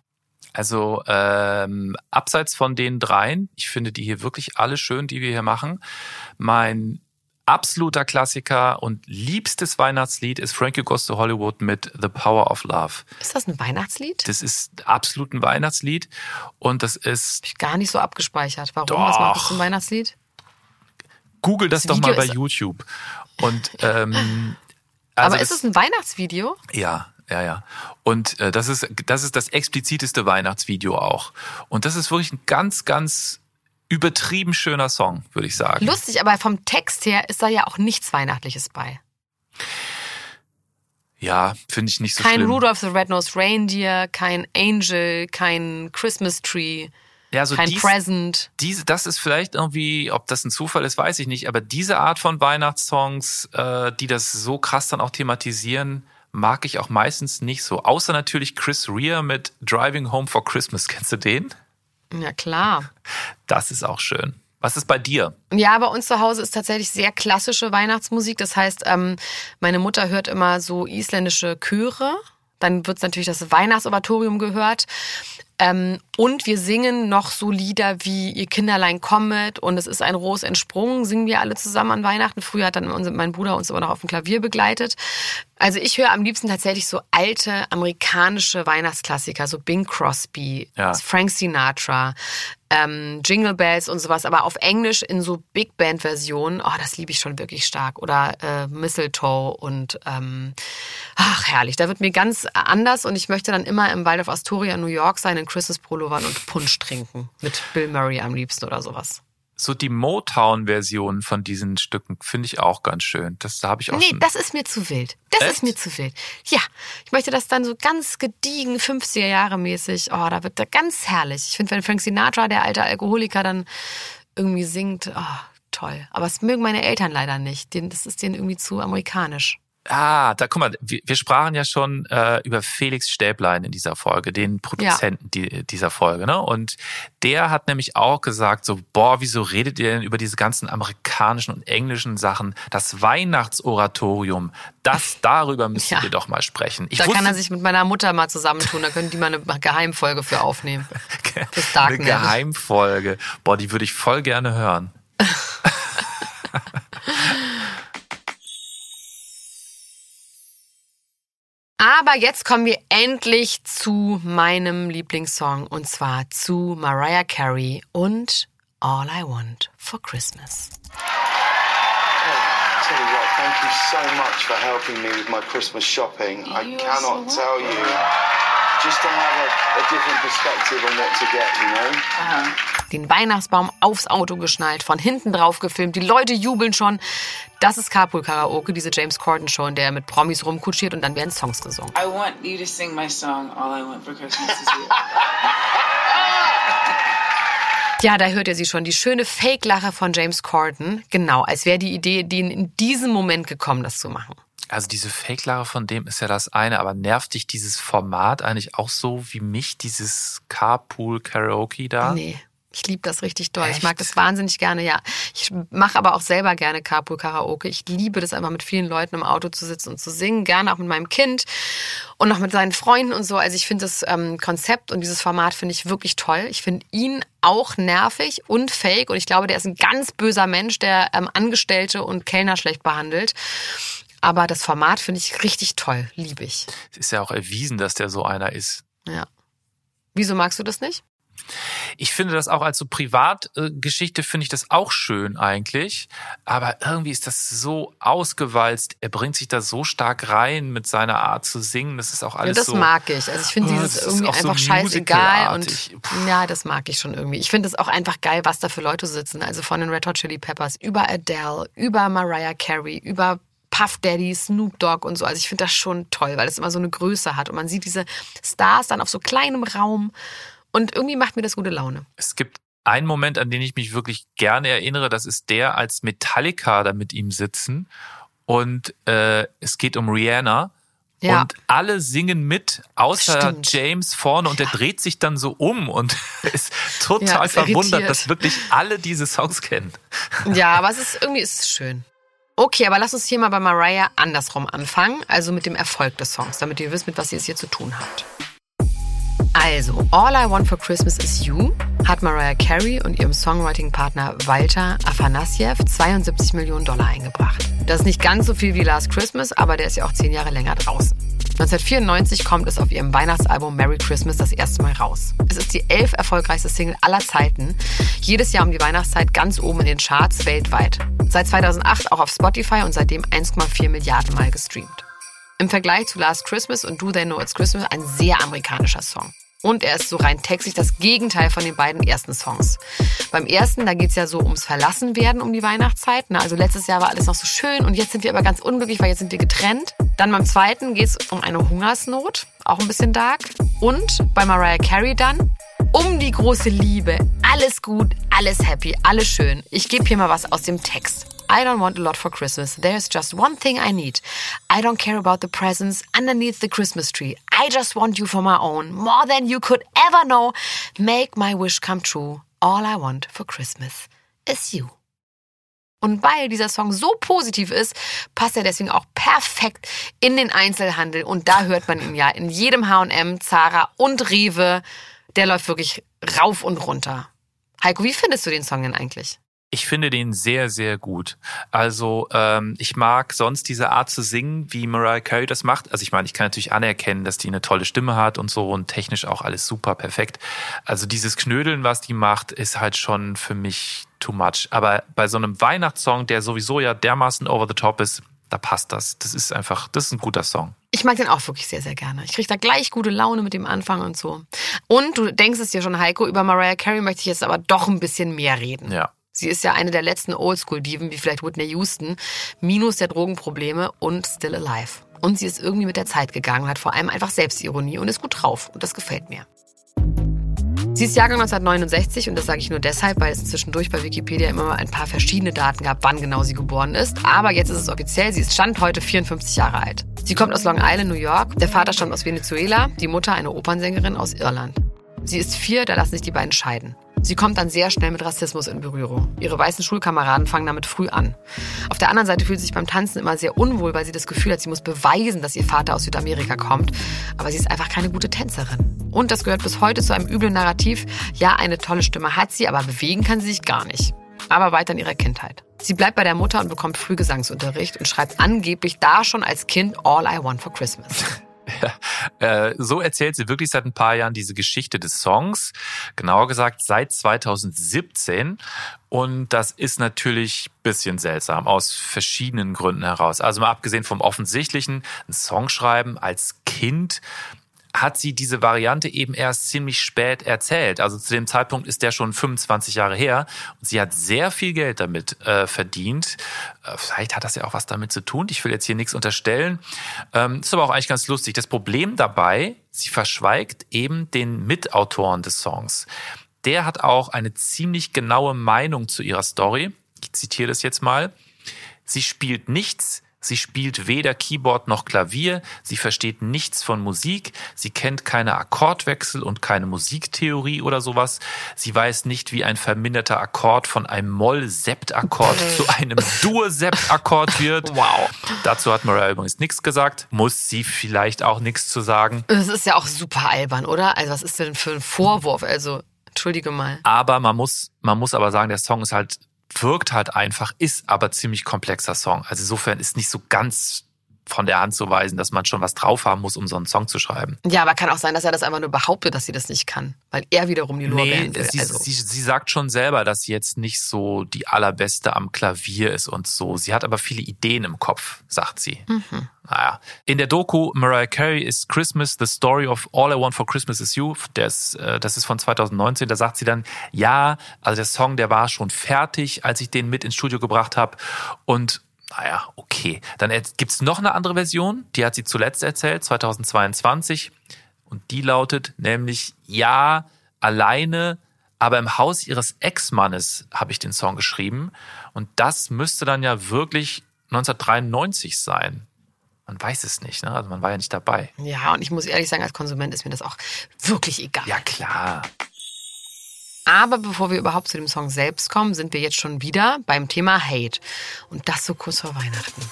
Also ähm, abseits von den dreien, ich finde die hier wirklich alle schön, die wir hier machen. Mein absoluter Klassiker und liebstes Weihnachtslied ist Frankie Goes to Hollywood mit The Power of Love. Ist das ein Weihnachtslied? Das ist absolut ein Weihnachtslied und das ist Hab ich gar nicht so abgespeichert. Warum? Was macht das Doch. zum Weihnachtslied? Google das, Das doch mal bei YouTube. Und ähm, also Aber ist es ein Weihnachtsvideo? Ja, ja, ja. Und äh, das ist das ist das expliziteste Weihnachtsvideo auch. Und das ist wirklich ein ganz, ganz übertrieben schöner Song, würde ich sagen. Lustig, aber vom Text her ist da ja auch nichts Weihnachtliches bei. Ja, finde ich nicht so kein schlimm. Rudolph the Red-Nosed Reindeer, kein Angel, kein Christmas Tree, ja, so kein dies, Present. diese, das ist vielleicht irgendwie, ob das ein Zufall ist, weiß ich nicht. Aber diese Art von Weihnachtssongs, äh, die das so krass dann auch thematisieren, mag ich auch meistens nicht so. Außer natürlich Chris Rea mit Driving Home for Christmas. Kennst du den? Ja, klar. Das ist auch schön. Was ist bei dir? Ja, bei uns zu Hause ist tatsächlich sehr klassische Weihnachtsmusik. Das heißt, ähm, meine Mutter hört immer so isländische Chöre. Dann wird natürlich das Weihnachtsoratorium gehört. Ähm, und wir singen noch so Lieder wie Ihr Kinderlein kommet und es ist ein Ros entsprungen, singen wir alle zusammen an Weihnachten. Früher hat dann mein Bruder uns immer noch auf dem Klavier begleitet. Also ich höre am liebsten tatsächlich so alte amerikanische Weihnachtsklassiker, so Bing Crosby, Ja. Frank Sinatra, ähm, Jingle Bells und sowas, aber auf Englisch in so Big Band Versionen. Oh, das liebe ich schon wirklich stark. Oder äh, Mistletoe und ähm, ach herrlich. Da wird mir ganz anders und ich möchte dann immer im Waldorf Astoria in New York sein, in Christmas Pullovern und Punsch trinken mit Bill Murray am liebsten oder sowas. So die Motown-Version von diesen Stücken finde ich auch ganz schön. Das da habe ich auch Nee, schon. das ist mir zu wild. Das Echt? ist mir zu wild. Ja, ich möchte das dann so ganz gediegen, 50er Jahre mäßig. Oh, da wird da ganz herrlich. Ich finde, wenn Frank Sinatra, der alte Alkoholiker, dann irgendwie singt, oh, toll. Aber es mögen meine Eltern leider nicht. Das ist denen irgendwie zu amerikanisch. Ah, da guck mal, wir, wir sprachen ja schon äh, über Felix Stäblein in dieser Folge, den Produzenten die, dieser Folge, ne? Und der hat nämlich auch gesagt, so, boah, wieso redet ihr denn über diese ganzen amerikanischen und englischen Sachen? Das Weihnachtsoratorium, das darüber müsst Ja. ihr doch mal sprechen. Ich da kann wusste- er sich mit meiner Mutter mal zusammentun, da können die mal eine Geheimfolge für aufnehmen. Fürs eine Darknet. Geheimfolge. Boah, die würde ich voll gerne hören. Aber jetzt kommen wir endlich zu meinem Lieblingssong und zwar zu Mariah Carey und All I Want for Christmas. Tell you what, thank you so much for helping me with my Christmas shopping. I You're cannot so tell you. Just to have a, a different perspective on what to get, you know? Den Weihnachtsbaum aufs Auto geschnallt, von hinten drauf gefilmt, die Leute jubeln schon. Das ist Carpool Karaoke, diese James Corden Show, in der er mit Promis rumkutschiert und dann werden Songs gesungen. I want you to sing my song, All I Want for Christmas Is You. Ja, da hört ihr sie schon, die schöne Fake-Lache von James Corden. Genau, als wäre die Idee denen in diesem Moment gekommen, das zu machen. Also diese Fake-Lache von dem ist ja das eine, aber nervt dich dieses Format eigentlich auch so wie mich, dieses Carpool-Karaoke da? Nee. Ich liebe das richtig doll. Ich Echt? mag das wahnsinnig gerne, ja. Ich mache aber auch selber gerne Carpool Karaoke. Ich liebe das einfach mit vielen Leuten im Auto zu sitzen und zu singen, gerne auch mit meinem Kind und noch mit seinen Freunden und so. Also ich finde das ähm, Konzept und dieses Format finde ich wirklich toll. Ich finde ihn auch nervig und fake und ich glaube, der ist ein ganz böser Mensch, der ähm, Angestellte und Kellner schlecht behandelt. Aber das Format finde ich richtig toll, liebe ich. Es ist ja auch erwiesen, dass der so einer ist. Ja. Wieso magst du das nicht? Ich finde das auch als so Privatgeschichte finde ich das auch schön eigentlich, aber irgendwie ist das so ausgewalzt. Er bringt sich da so stark rein mit seiner Art zu singen. Das ist auch Ja, alles das so. mag ich. Also ich finde Oh, dieses das ist irgendwie auch so einfach scheißegal und. Puh. ja, das mag ich schon irgendwie. Ich finde es auch einfach geil, was da für Leute sitzen. Also von den Red Hot Chili Peppers über Adele, über Mariah Carey, über Puff Daddy, Snoop Dogg und so. Also ich finde das schon toll, weil es immer so eine Größe hat und man sieht diese Stars dann auf so kleinem Raum und irgendwie macht mir das gute Laune. Es gibt einen Moment, an den ich mich wirklich gerne erinnere. Das ist der, als Metallica da mit ihm sitzen und äh, es geht um Rihanna. Ja. Und alle singen mit, außer Stimmt. James vorne und der dreht sich dann so um und ist total Ja, ist verwundert, irritiert. dass wirklich alle diese Songs kennen. Ja, aber es ist irgendwie ist es schön. Okay, aber lass uns hier mal bei Mariah andersrum anfangen, also mit dem Erfolg des Songs, damit ihr wisst, mit was ihr es hier zu tun habt. Also, All I Want for Christmas is You hat Mariah Carey und ihrem Songwriting-Partner Walter Afanasiev 72 Millionen Dollar eingebracht. Das ist nicht ganz so viel wie Last Christmas, aber der ist ja auch zehn Jahre länger draußen. 1994 kommt es auf ihrem Weihnachtsalbum Merry Christmas das erste Mal raus. Es ist die elf erfolgreichste Single aller Zeiten. Jedes Jahr um die Weihnachtszeit ganz oben in den Charts weltweit. Seit 2008 auch auf Spotify und seitdem 1,4 Milliarden Mal gestreamt. Im Vergleich zu Last Christmas und Do They Know It's Christmas ein sehr amerikanischer Song. Und er ist so rein textlich das Gegenteil von den beiden ersten Songs. Beim ersten, da geht's ja so ums Verlassenwerden um die Weihnachtszeit. Ne? Also letztes Jahr war alles noch so schön und jetzt sind wir aber ganz unglücklich, weil jetzt sind wir getrennt. Dann beim zweiten geht's um eine Hungersnot, auch ein bisschen dark. Und bei Mariah Carey dann um die große Liebe. Alles gut, alles happy, alles schön. Ich gebe hier mal was aus dem Text. I don't want a lot for Christmas. There's just one thing I need. I don't care about the presents underneath the Christmas tree. I just want you for my own, more than you could ever know. Make my wish come true. All I want for Christmas is you. Und weil dieser Song so positiv ist, passt er deswegen auch perfekt in den Einzelhandel. Und da hört man ihn ja in jedem H&M, Zara und Rewe. Der läuft wirklich rauf und runter. Heiko, wie findest du den Song denn eigentlich? Ich finde den sehr, sehr gut. Also ähm, ich mag sonst diese Art zu singen, wie Mariah Carey das macht. Also ich meine, ich kann natürlich anerkennen, dass die eine tolle Stimme hat und so und technisch auch alles super perfekt. Also dieses Knödeln, was die macht, ist halt schon für mich too much. Aber bei so einem Weihnachtssong, der sowieso ja dermaßen over the top ist, da passt das. Das ist einfach, das ist ein guter Song. Ich mag den auch wirklich sehr, sehr gerne. Ich kriege da gleich gute Laune mit dem Anfang und so. Und du denkst es dir schon, Heiko, über Mariah Carey möchte ich jetzt aber doch ein bisschen mehr reden. Ja. Sie ist ja eine der letzten Oldschool-Diven, wie vielleicht Whitney Houston, minus der Drogenprobleme und still alive. Und sie ist irgendwie mit der Zeit gegangen, hat vor allem einfach Selbstironie und ist gut drauf. Und das gefällt mir. Sie ist Jahrgang 1969 und das sage ich nur deshalb, weil es zwischendurch bei Wikipedia immer mal ein paar verschiedene Daten gab, wann genau sie geboren ist. Aber jetzt ist es offiziell, sie ist Stand heute 54 Jahre alt. Sie kommt aus Long Island, New York. Der Vater stammt aus Venezuela, die Mutter eine Opernsängerin aus Irland. Sie ist vier, da lassen sich die beiden scheiden. Sie kommt dann sehr schnell mit Rassismus in Berührung. Ihre weißen Schulkameraden fangen damit früh an. Auf der anderen Seite fühlt sie sich beim Tanzen immer sehr unwohl, weil sie das Gefühl hat, sie muss beweisen, dass ihr Vater aus Südamerika kommt. Aber sie ist einfach keine gute Tänzerin. Und das gehört bis heute zu einem üblen Narrativ. Ja, eine tolle Stimme hat sie, aber bewegen kann sie sich gar nicht. Aber weiter in ihrer Kindheit. Sie bleibt bei der Mutter und bekommt früh Gesangsunterricht und schreibt angeblich da schon als Kind All I Want for Christmas. Äh, so erzählt sie wirklich seit ein paar Jahren diese Geschichte des Songs. Genauer gesagt seit 2017. Und das ist natürlich bisschen seltsam aus verschiedenen Gründen heraus. Also mal abgesehen vom offensichtlichen, ein Song schreiben als Kind hat sie diese Variante eben erst ziemlich spät erzählt. Also zu dem Zeitpunkt ist der schon 25 Jahre her und sie hat sehr viel Geld damit äh, verdient. Äh, vielleicht hat das ja auch was damit zu tun. Ich will jetzt hier nichts unterstellen. Ähm, ist aber auch eigentlich ganz lustig. Das Problem dabei, sie verschweigt eben den Mitautoren des Songs. Der hat auch eine ziemlich genaue Meinung zu ihrer Story. Ich zitiere das jetzt mal. Sie spielt nichts, Sie spielt weder Keyboard noch Klavier, sie versteht nichts von Musik, sie kennt keine Akkordwechsel und keine Musiktheorie oder sowas. Sie weiß nicht, wie ein verminderter Akkord von einem Moll-Sept-Akkord zu einem Dur-Sept-Akkord wird. Wow. Dazu hat Mariah übrigens nichts gesagt. Muss sie vielleicht auch nichts zu sagen. Das ist ja auch super albern, oder? Also was ist denn für ein Vorwurf? Also, entschuldige mal. Aber man muss, man muss aber sagen, der Song ist halt wirkt halt einfach, ist aber ziemlich komplexer Song. Also insofern ist nicht so ganz von der Hand zu weisen, dass man schon was drauf haben muss, um so einen Song zu schreiben. Ja, aber kann auch sein, dass er das einfach nur behauptet, dass sie das nicht kann, weil er wiederum die Lorbeeren Nee, will. sie, also. sie, sie sagt schon selber, dass sie jetzt nicht so die allerbeste am Klavier ist und so. Sie hat aber viele Ideen im Kopf, sagt sie. Mhm. Naja. In der Doku Mariah Carey ist Christmas, the story of all I want for Christmas is you. Ist, äh, das ist von 2019. Da sagt sie dann, ja, also der Song, der war schon fertig, als ich den mit ins Studio gebracht habe. Und naja, okay. Dann gibt's noch eine andere Version, die hat sie zuletzt erzählt, 2022. Und die lautet nämlich, ja, alleine, aber im Haus ihres Ex-Mannes habe ich den Song geschrieben. Und das müsste dann ja wirklich 1993 sein. Man weiß es nicht, ne? Also man war ja nicht dabei. Ja, und ich muss ehrlich sagen, als Konsument ist mir das auch wirklich egal. Ja, klar. Aber bevor wir überhaupt zu dem Song selbst kommen, sind wir jetzt schon wieder beim Thema Hate. Und das so kurz vor Weihnachten.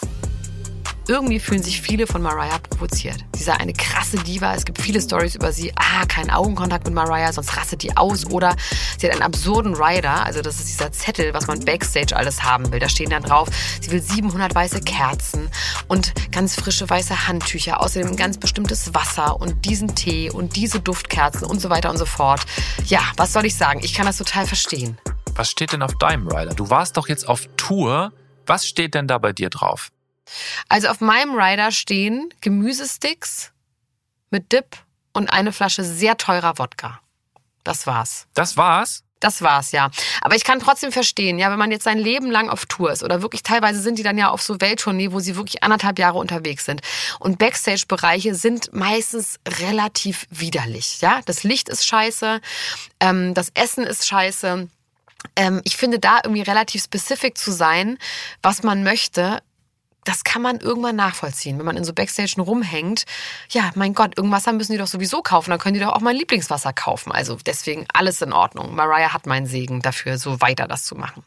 Irgendwie fühlen sich viele von Mariah provoziert. Sie sei eine krasse Diva. Es gibt viele Stories über sie. Ah, kein Augenkontakt mit Mariah, sonst rastet die aus. Oder sie hat einen absurden Rider. Also das ist dieser Zettel, was man backstage alles haben will. Da stehen dann drauf, sie will 700 weiße Kerzen und ganz frische weiße Handtücher. Außerdem ganz bestimmtes Wasser und diesen Tee und diese Duftkerzen und so weiter und so fort. Ja, was soll ich sagen? Ich kann das total verstehen. Was steht denn auf deinem Rider? Du warst doch jetzt auf Tour. Was steht denn da bei dir drauf? Also auf meinem Rider stehen Gemüsesticks mit Dip und eine Flasche sehr teurer Wodka. Das war's. Das war's? Das war's, ja. Aber ich kann trotzdem verstehen, ja, wenn man jetzt sein Leben lang auf Tour ist oder wirklich teilweise sind die dann ja auf so Welttournee, wo sie wirklich anderthalb Jahre unterwegs sind. Und Backstage-Bereiche sind meistens relativ widerlich, ja. Das Licht ist scheiße, ähm, das Essen ist scheiße. Ähm, ich finde da irgendwie relativ specific zu sein, was man möchte, das kann man irgendwann nachvollziehen. Wenn man in so Backstage rumhängt, ja, mein Gott, irgendwas müssen die doch sowieso kaufen. Dann können die doch auch mein Lieblingswasser kaufen. Also deswegen alles in Ordnung. Mariah hat meinen Segen dafür, so weiter das zu machen.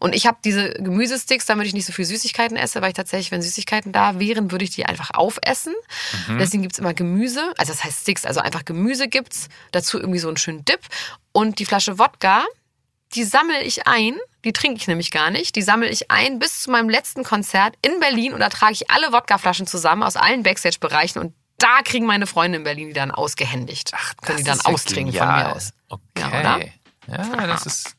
Und ich habe diese Gemüsesticks, damit ich nicht so viel Süßigkeiten esse, weil ich tatsächlich, wenn Süßigkeiten da wären, würde ich die einfach aufessen. Mhm. Deswegen gibt's immer Gemüse. Also das heißt Sticks, also einfach Gemüse gibt's. Dazu irgendwie so einen schönen Dip. Und die Flasche Wodka, die sammle ich ein. Die trinke ich nämlich gar nicht. Die sammle ich ein bis zu meinem letzten Konzert in Berlin und da trage ich alle Wodkaflaschen zusammen aus allen Backstage-Bereichen und da kriegen meine Freunde in Berlin die dann ausgehändigt. Ach, Können die dann ja austrinken von genial. mir aus. Okay. Ja, Ja, das ist.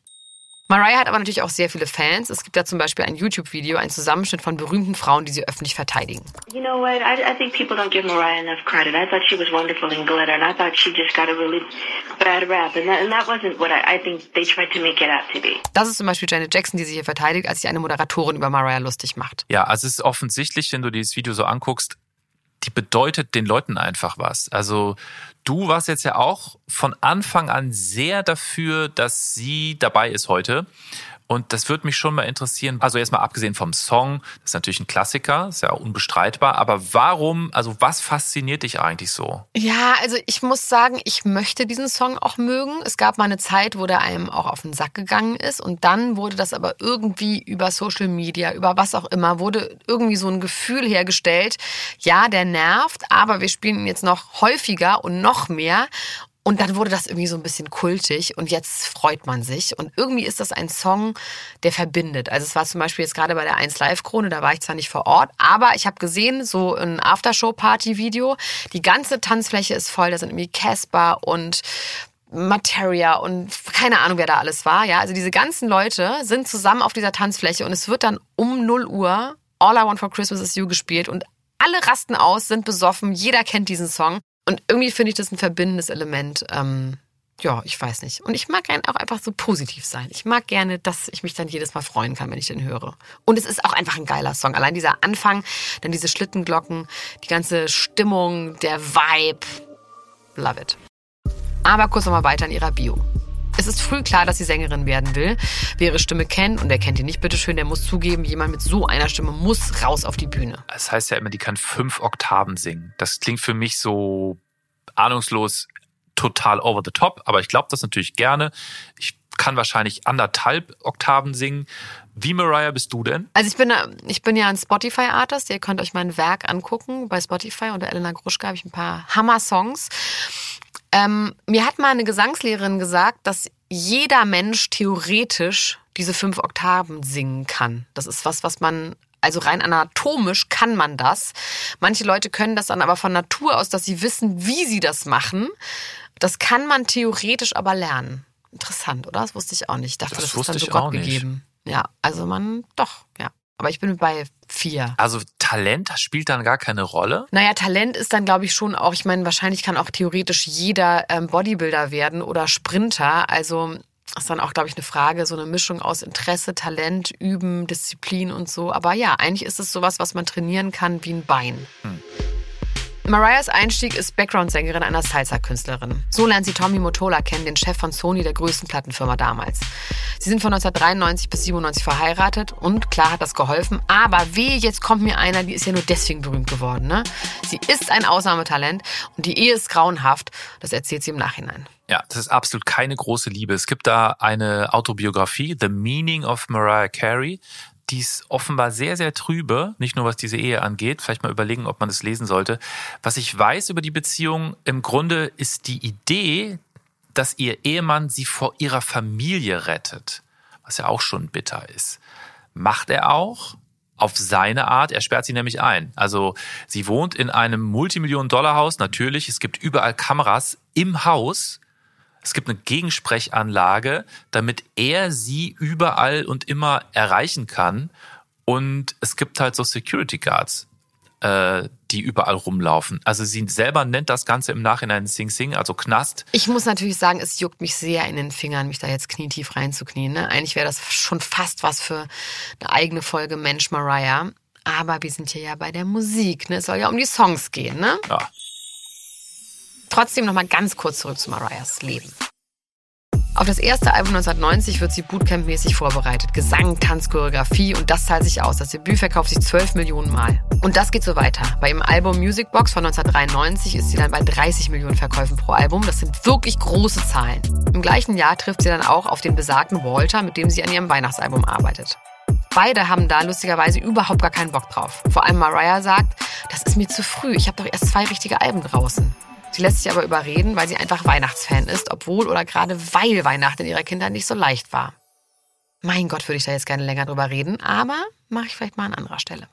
Mariah hat aber natürlich auch sehr viele Fans. Es gibt da zum Beispiel ein YouTube-Video, ein Zusammenschnitt von berühmten Frauen, die sie öffentlich verteidigen. You know what? I, I think people don't give Mariah enough credit. I thought she was wonderful in Glitter, and I thought she just got a really bad rap, and that, and that wasn't what I, I think they tried to make it out to be. Das ist zum Beispiel Janet Jackson, die sich hier verteidigt, als sich eine Moderatorin über Mariah lustig macht. Ja, also es ist offensichtlich, wenn du dieses Video so anguckst, die bedeutet den Leuten einfach was. Also du warst jetzt ja auch von Anfang an sehr dafür, dass sie dabei ist heute. Und das würde mich schon mal interessieren. Also erstmal abgesehen vom Song, das ist natürlich ein Klassiker, ist ja unbestreitbar. Aber warum, also was fasziniert dich eigentlich so? Ja, also ich muss sagen, ich möchte diesen Song auch mögen. Es gab mal eine Zeit, wo der einem auch auf den Sack gegangen ist. Und dann wurde das aber irgendwie über Social Media, über was auch immer, wurde irgendwie so ein Gefühl hergestellt. Ja, der nervt, aber wir spielen ihn jetzt noch häufiger und noch mehr. Und dann wurde das irgendwie so ein bisschen kultig und jetzt freut man sich. Und irgendwie ist das ein Song, der verbindet. Also es war zum Beispiel jetzt gerade bei der 1 Live Krone, da war ich zwar nicht vor Ort, aber ich habe gesehen, so ein Aftershow-Party-Video, die ganze Tanzfläche ist voll, da sind irgendwie Casper und Materia und keine Ahnung, wer da alles war. Ja, also diese ganzen Leute sind zusammen auf dieser Tanzfläche und es wird dann um 0 Uhr All I Want for Christmas is You gespielt und alle rasten aus, sind besoffen, jeder kennt diesen Song. Und irgendwie finde ich das ein verbindendes Element. Ähm, ja, ich weiß nicht. Und ich mag gerne auch einfach so positiv sein. Ich mag gerne, dass ich mich dann jedes Mal freuen kann, wenn ich den höre. Und es ist auch einfach ein geiler Song. Allein dieser Anfang, dann diese Schlittenglocken, die ganze Stimmung, der Vibe. Love it. Aber kurz nochmal weiter in ihrer Bio. Es ist früh klar, dass sie Sängerin werden will. Wer ihre Stimme kennt und wer kennt die nicht, bitteschön, der muss zugeben, jemand mit so einer Stimme muss raus auf die Bühne. Das heißt ja immer, die kann fünf Oktaven singen. Das klingt für mich so ahnungslos total over the top, aber ich glaube das natürlich gerne. Ich kann wahrscheinlich anderthalb Oktaven singen. Wie Mariah bist du denn? Also ich bin, ich bin ja ein Spotify-Artist. Ihr könnt euch mein Werk angucken. Bei Spotify unter Elena Gruschka habe ich ein paar Hammer-Songs. Ähm, mir hat mal eine Gesangslehrerin gesagt, dass jeder Mensch theoretisch diese fünf Oktaven singen kann. Das ist was, was man also rein anatomisch kann man das. Manche Leute können das dann aber von Natur aus, dass sie wissen, wie sie das machen. Das kann man theoretisch aber lernen. Interessant, oder? Das wusste ich auch nicht. Ich dachte, das, Das ist dann so Gott gegeben. Ja, also man, doch, ja. Aber ich bin bei vier. Also Talent spielt dann gar keine Rolle. Naja, Talent ist dann, glaube ich, schon auch, ich meine, wahrscheinlich kann auch theoretisch jeder ähm, Bodybuilder werden oder Sprinter. Also ist dann auch, glaube ich, eine Frage, so eine Mischung aus Interesse, Talent, Üben, Disziplin und so. Aber ja, eigentlich ist es sowas, was man trainieren kann wie ein Bein. Mariahs Einstieg ist Background-Sängerin einer Salsa-Künstlerin. So lernt sie Tommy Motola kennen, den Chef von Sony, der größten Plattenfirma damals. Sie sind von 1993 bis 97 verheiratet und klar hat das geholfen. Aber weh, jetzt kommt mir einer, die ist ja nur deswegen berühmt geworden. Ne? Sie ist ein Ausnahmetalent und die Ehe ist grauenhaft. Das erzählt sie im Nachhinein. Ja, das ist absolut keine große Liebe. Es gibt da eine Autobiografie, The Meaning of Mariah Carey. Die ist offenbar sehr, sehr trübe, nicht nur was diese Ehe angeht. Vielleicht mal überlegen, ob man das lesen sollte. Was ich weiß über die Beziehung, im Grunde ist die Idee, dass ihr Ehemann sie vor ihrer Familie rettet, was ja auch schon bitter ist. Macht er auch auf seine Art. Er sperrt sie nämlich ein. Also sie wohnt in einem Multimillionen-Dollar-Haus. Natürlich, es gibt überall Kameras im Haus. Es gibt eine Gegensprechanlage, damit er sie überall und immer erreichen kann. Und es gibt halt so Security Guards, äh, die überall rumlaufen. Also sie selber nennt das Ganze im Nachhinein Sing Sing, also Knast. Ich muss natürlich sagen, es juckt mich sehr in den Fingern, mich da jetzt knietief reinzuknien. Ne? Eigentlich wäre das schon fast was für eine eigene Folge Mensch Mariah. Aber wir sind hier ja bei der Musik. Ne? Es soll ja um die Songs gehen. Ne? Ja. Trotzdem noch mal ganz kurz zurück zu Mariahs Leben. Auf das erste Album 1990 wird sie Bootcamp-mäßig vorbereitet. Gesang, Tanz, Choreografie und das zahlt sich aus. Das Debüt verkauft sich 12 Millionen Mal. Und das geht so weiter. Bei ihrem Album Music Box von 1993 ist sie dann bei 30 Millionen Verkäufen pro Album. Das sind wirklich große Zahlen. Im gleichen Jahr trifft sie dann auch auf den besagten Walter, mit dem sie an ihrem Weihnachtsalbum arbeitet. Beide haben da lustigerweise überhaupt gar keinen Bock drauf. Vor allem Mariah sagt, das ist mir zu früh. Ich habe doch erst zwei richtige Alben draußen. Sie lässt sich aber überreden, weil sie einfach Weihnachtsfan ist, obwohl oder gerade weil Weihnachten in ihrer Kindheit nicht so leicht war. Mein Gott, würde ich da jetzt gerne länger drüber reden, aber mache ich vielleicht mal an anderer Stelle.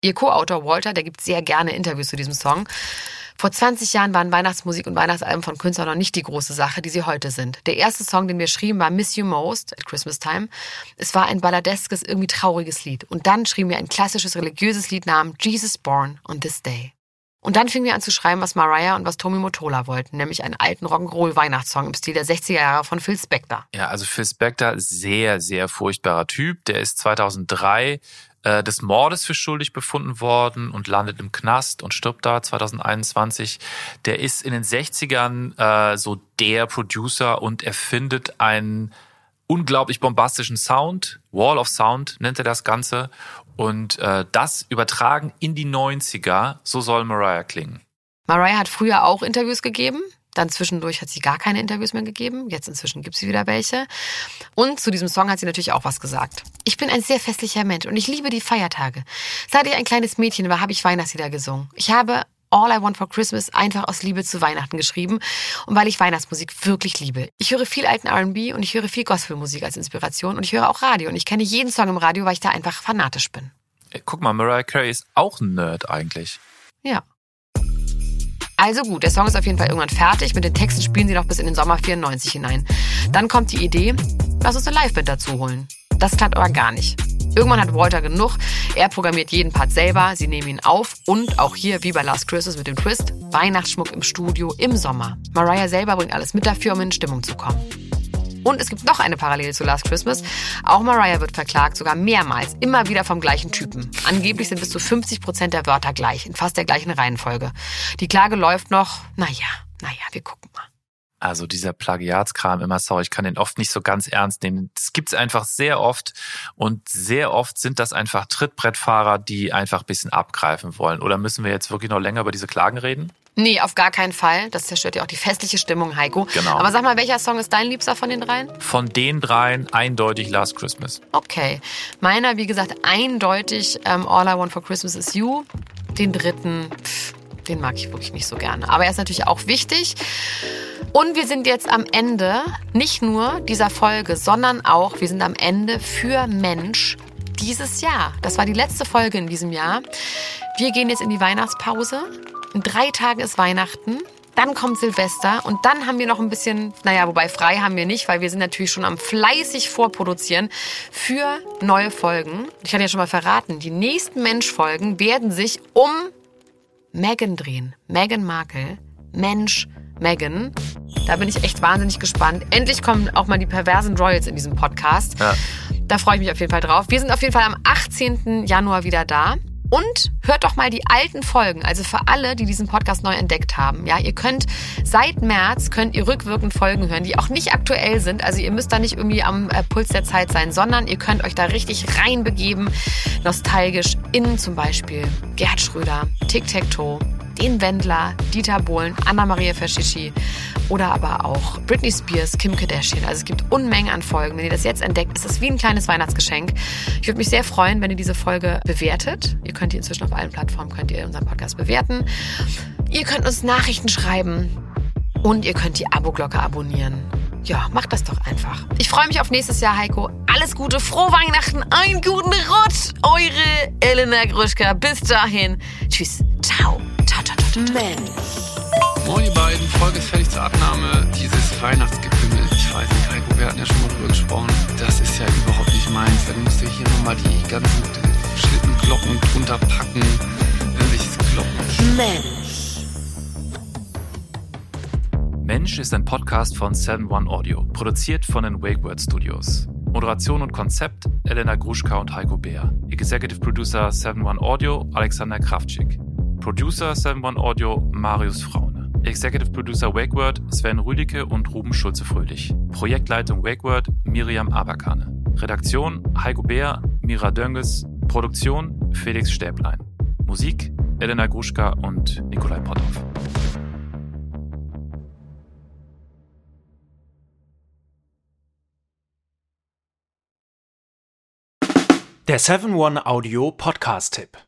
Ihr Co-Autor Walter, der gibt sehr gerne Interviews zu diesem Song. Vor 20 Jahren waren Weihnachtsmusik und Weihnachtsalben von Künstlern noch nicht die große Sache, die sie heute sind. Der erste Song, den wir schrieben, war Miss You Most at Christmas Time. Es war ein balladeskes, irgendwie trauriges Lied. Und dann schrieben wir ein klassisches religiöses Lied namens Jesus Born on This Day. Und dann fingen wir an zu schreiben, was Mariah und was Tommy Motola wollten, nämlich einen alten Rock'n'Roll-Weihnachtssong im Stil der 60er Jahre von Phil Spector. Ja, also Phil Spector, sehr, sehr furchtbarer Typ. Der ist 2003 äh, des Mordes für schuldig befunden worden und landet im Knast und stirbt da 2021. Der ist in den 60ern äh, so der Producer und erfindet einen unglaublich bombastischen Sound. Wall of Sound nennt er das Ganze. Und äh, das übertragen in die 90er, so soll Mariah klingen. Mariah hat früher auch Interviews gegeben. Dann zwischendurch hat sie gar keine Interviews mehr gegeben. Jetzt inzwischen gibt sie wieder welche. Und zu diesem Song hat sie natürlich auch was gesagt. Ich bin ein sehr festlicher Mensch und ich liebe die Feiertage. Seit ich ein kleines Mädchen war, habe ich Weihnachtslieder gesungen. Ich habe All I Want for Christmas einfach aus Liebe zu Weihnachten geschrieben und weil ich Weihnachtsmusik wirklich liebe. Ich höre viel alten R&B und ich höre viel Gospelmusik als Inspiration und ich höre auch Radio und ich kenne jeden Song im Radio, weil ich da einfach fanatisch bin. Ey, Guck mal, Mariah Carey ist auch ein Nerd eigentlich. Ja. Also gut, der Song ist auf jeden Fall irgendwann fertig. Mit den Texten spielen sie noch bis in den Sommer 94 hinein. Dann kommt die Idee, lass uns eine Liveband dazu holen. Das klappt aber gar nicht. Irgendwann hat Walter genug. Er programmiert jeden Part selber. Sie nehmen ihn auf. Und auch hier, wie bei Last Christmas mit dem Twist, Weihnachtsschmuck im Studio im Sommer. Mariah selber bringt alles mit dafür, um in Stimmung zu kommen. Und es gibt noch eine Parallele zu Last Christmas. Auch Mariah wird verklagt, sogar mehrmals, immer wieder vom gleichen Typen. Angeblich sind bis zu 50 Prozent der Wörter gleich, in fast der gleichen Reihenfolge. Die Klage läuft noch, naja, naja, wir gucken mal. Also dieser Plagiatskram immer, sorry, ich kann den oft nicht so ganz ernst nehmen. Das gibt's einfach sehr oft und sehr oft sind das einfach Trittbrettfahrer, die einfach ein bisschen abgreifen wollen. Oder müssen wir jetzt wirklich noch länger über diese Klagen reden? Nee, auf gar keinen Fall. Das zerstört ja auch die festliche Stimmung, Heiko. Genau. Aber sag mal, welcher Song ist dein Liebster von den dreien? Von den dreien eindeutig Last Christmas. Okay. Meiner, wie gesagt, eindeutig ähm, All I Want for Christmas is You. Den dritten, pff, den mag ich wirklich nicht so gerne. Aber er ist natürlich auch wichtig. Und wir sind jetzt am Ende, nicht nur dieser Folge, sondern auch, wir sind am Ende für Mensch dieses Jahr. Das war die letzte Folge in diesem Jahr. Wir gehen jetzt in die Weihnachtspause. In drei Tagen ist Weihnachten. Dann kommt Silvester und dann haben wir noch ein bisschen, naja, wobei frei haben wir nicht, weil wir sind natürlich schon am fleißig vorproduzieren für neue Folgen. Ich hatte ja schon mal verraten, die nächsten Mensch-Folgen werden sich um Meghan drehen. Meghan Markle. Mensch, Meghan. Da bin ich echt wahnsinnig gespannt. Endlich kommen auch mal die perversen Royals in diesem Podcast. Ja. Da freue ich mich auf jeden Fall drauf. Wir sind auf jeden Fall am 18. Januar wieder da. Und hört doch mal die alten Folgen, also für alle, die diesen Podcast neu entdeckt haben. Ja, ihr könnt seit März könnt ihr rückwirkend Folgen hören, die auch nicht aktuell sind. Also ihr müsst da nicht irgendwie am äh, Puls der Zeit sein, sondern ihr könnt euch da richtig reinbegeben, nostalgisch in zum Beispiel Gerhard Schröder, Tic Tac Toe, den Wendler, Dieter Bohlen, Anna-Maria Verschischi oder aber auch Britney Spears, Kim Kardashian. Also es gibt Unmengen an Folgen. Wenn ihr das jetzt entdeckt, ist das wie ein kleines Weihnachtsgeschenk. Ich würde mich sehr freuen, wenn ihr diese Folge bewertet. Ihr könnt die inzwischen auf allen Plattformen, könnt ihr unseren Podcast bewerten. Ihr könnt uns Nachrichten schreiben und ihr könnt die Abo-Glocke abonnieren. Ja, macht das doch einfach. Ich freue mich auf nächstes Jahr, Heiko. Alles Gute, frohe Weihnachten, einen guten Rutsch. Eure Elena Gruschka. Bis dahin. Tschüss. Ciao. Ciao, ciao, ciao, ciao. Mensch, Moin ihr beiden, Folge ist fertig zur Abnahme. Dieses Weihnachtsgefühl, ich weiß nicht, Heiko, wir hatten ja schon mal drüber gesprochen. Das ist ja überhaupt nicht meins. Dann musst du hier nochmal die ganzen Schlittenglocken drunter packen. Irgendwelches Glocken. Mensch, Mensch ist ein Podcast von 7-One Audio, produziert von den WakeWord Studios. Moderation und Konzept Elena Gruschka und Heiko Beer. Executive Producer 7-One Audio Alexander Kraftschick. Producer 7-One Audio Marius Fraune. Executive Producer WakeWord Sven Rüdicke und Ruben Schulze-Fröhlich. Projektleitung WakeWord Miriam Aberkane. Redaktion Heiko Beer, Mira Dönges. Produktion Felix Stäblein. Musik Elena Gruschka und Nikolai Potthoff. Der 7-One Audio Podcast-Tipp.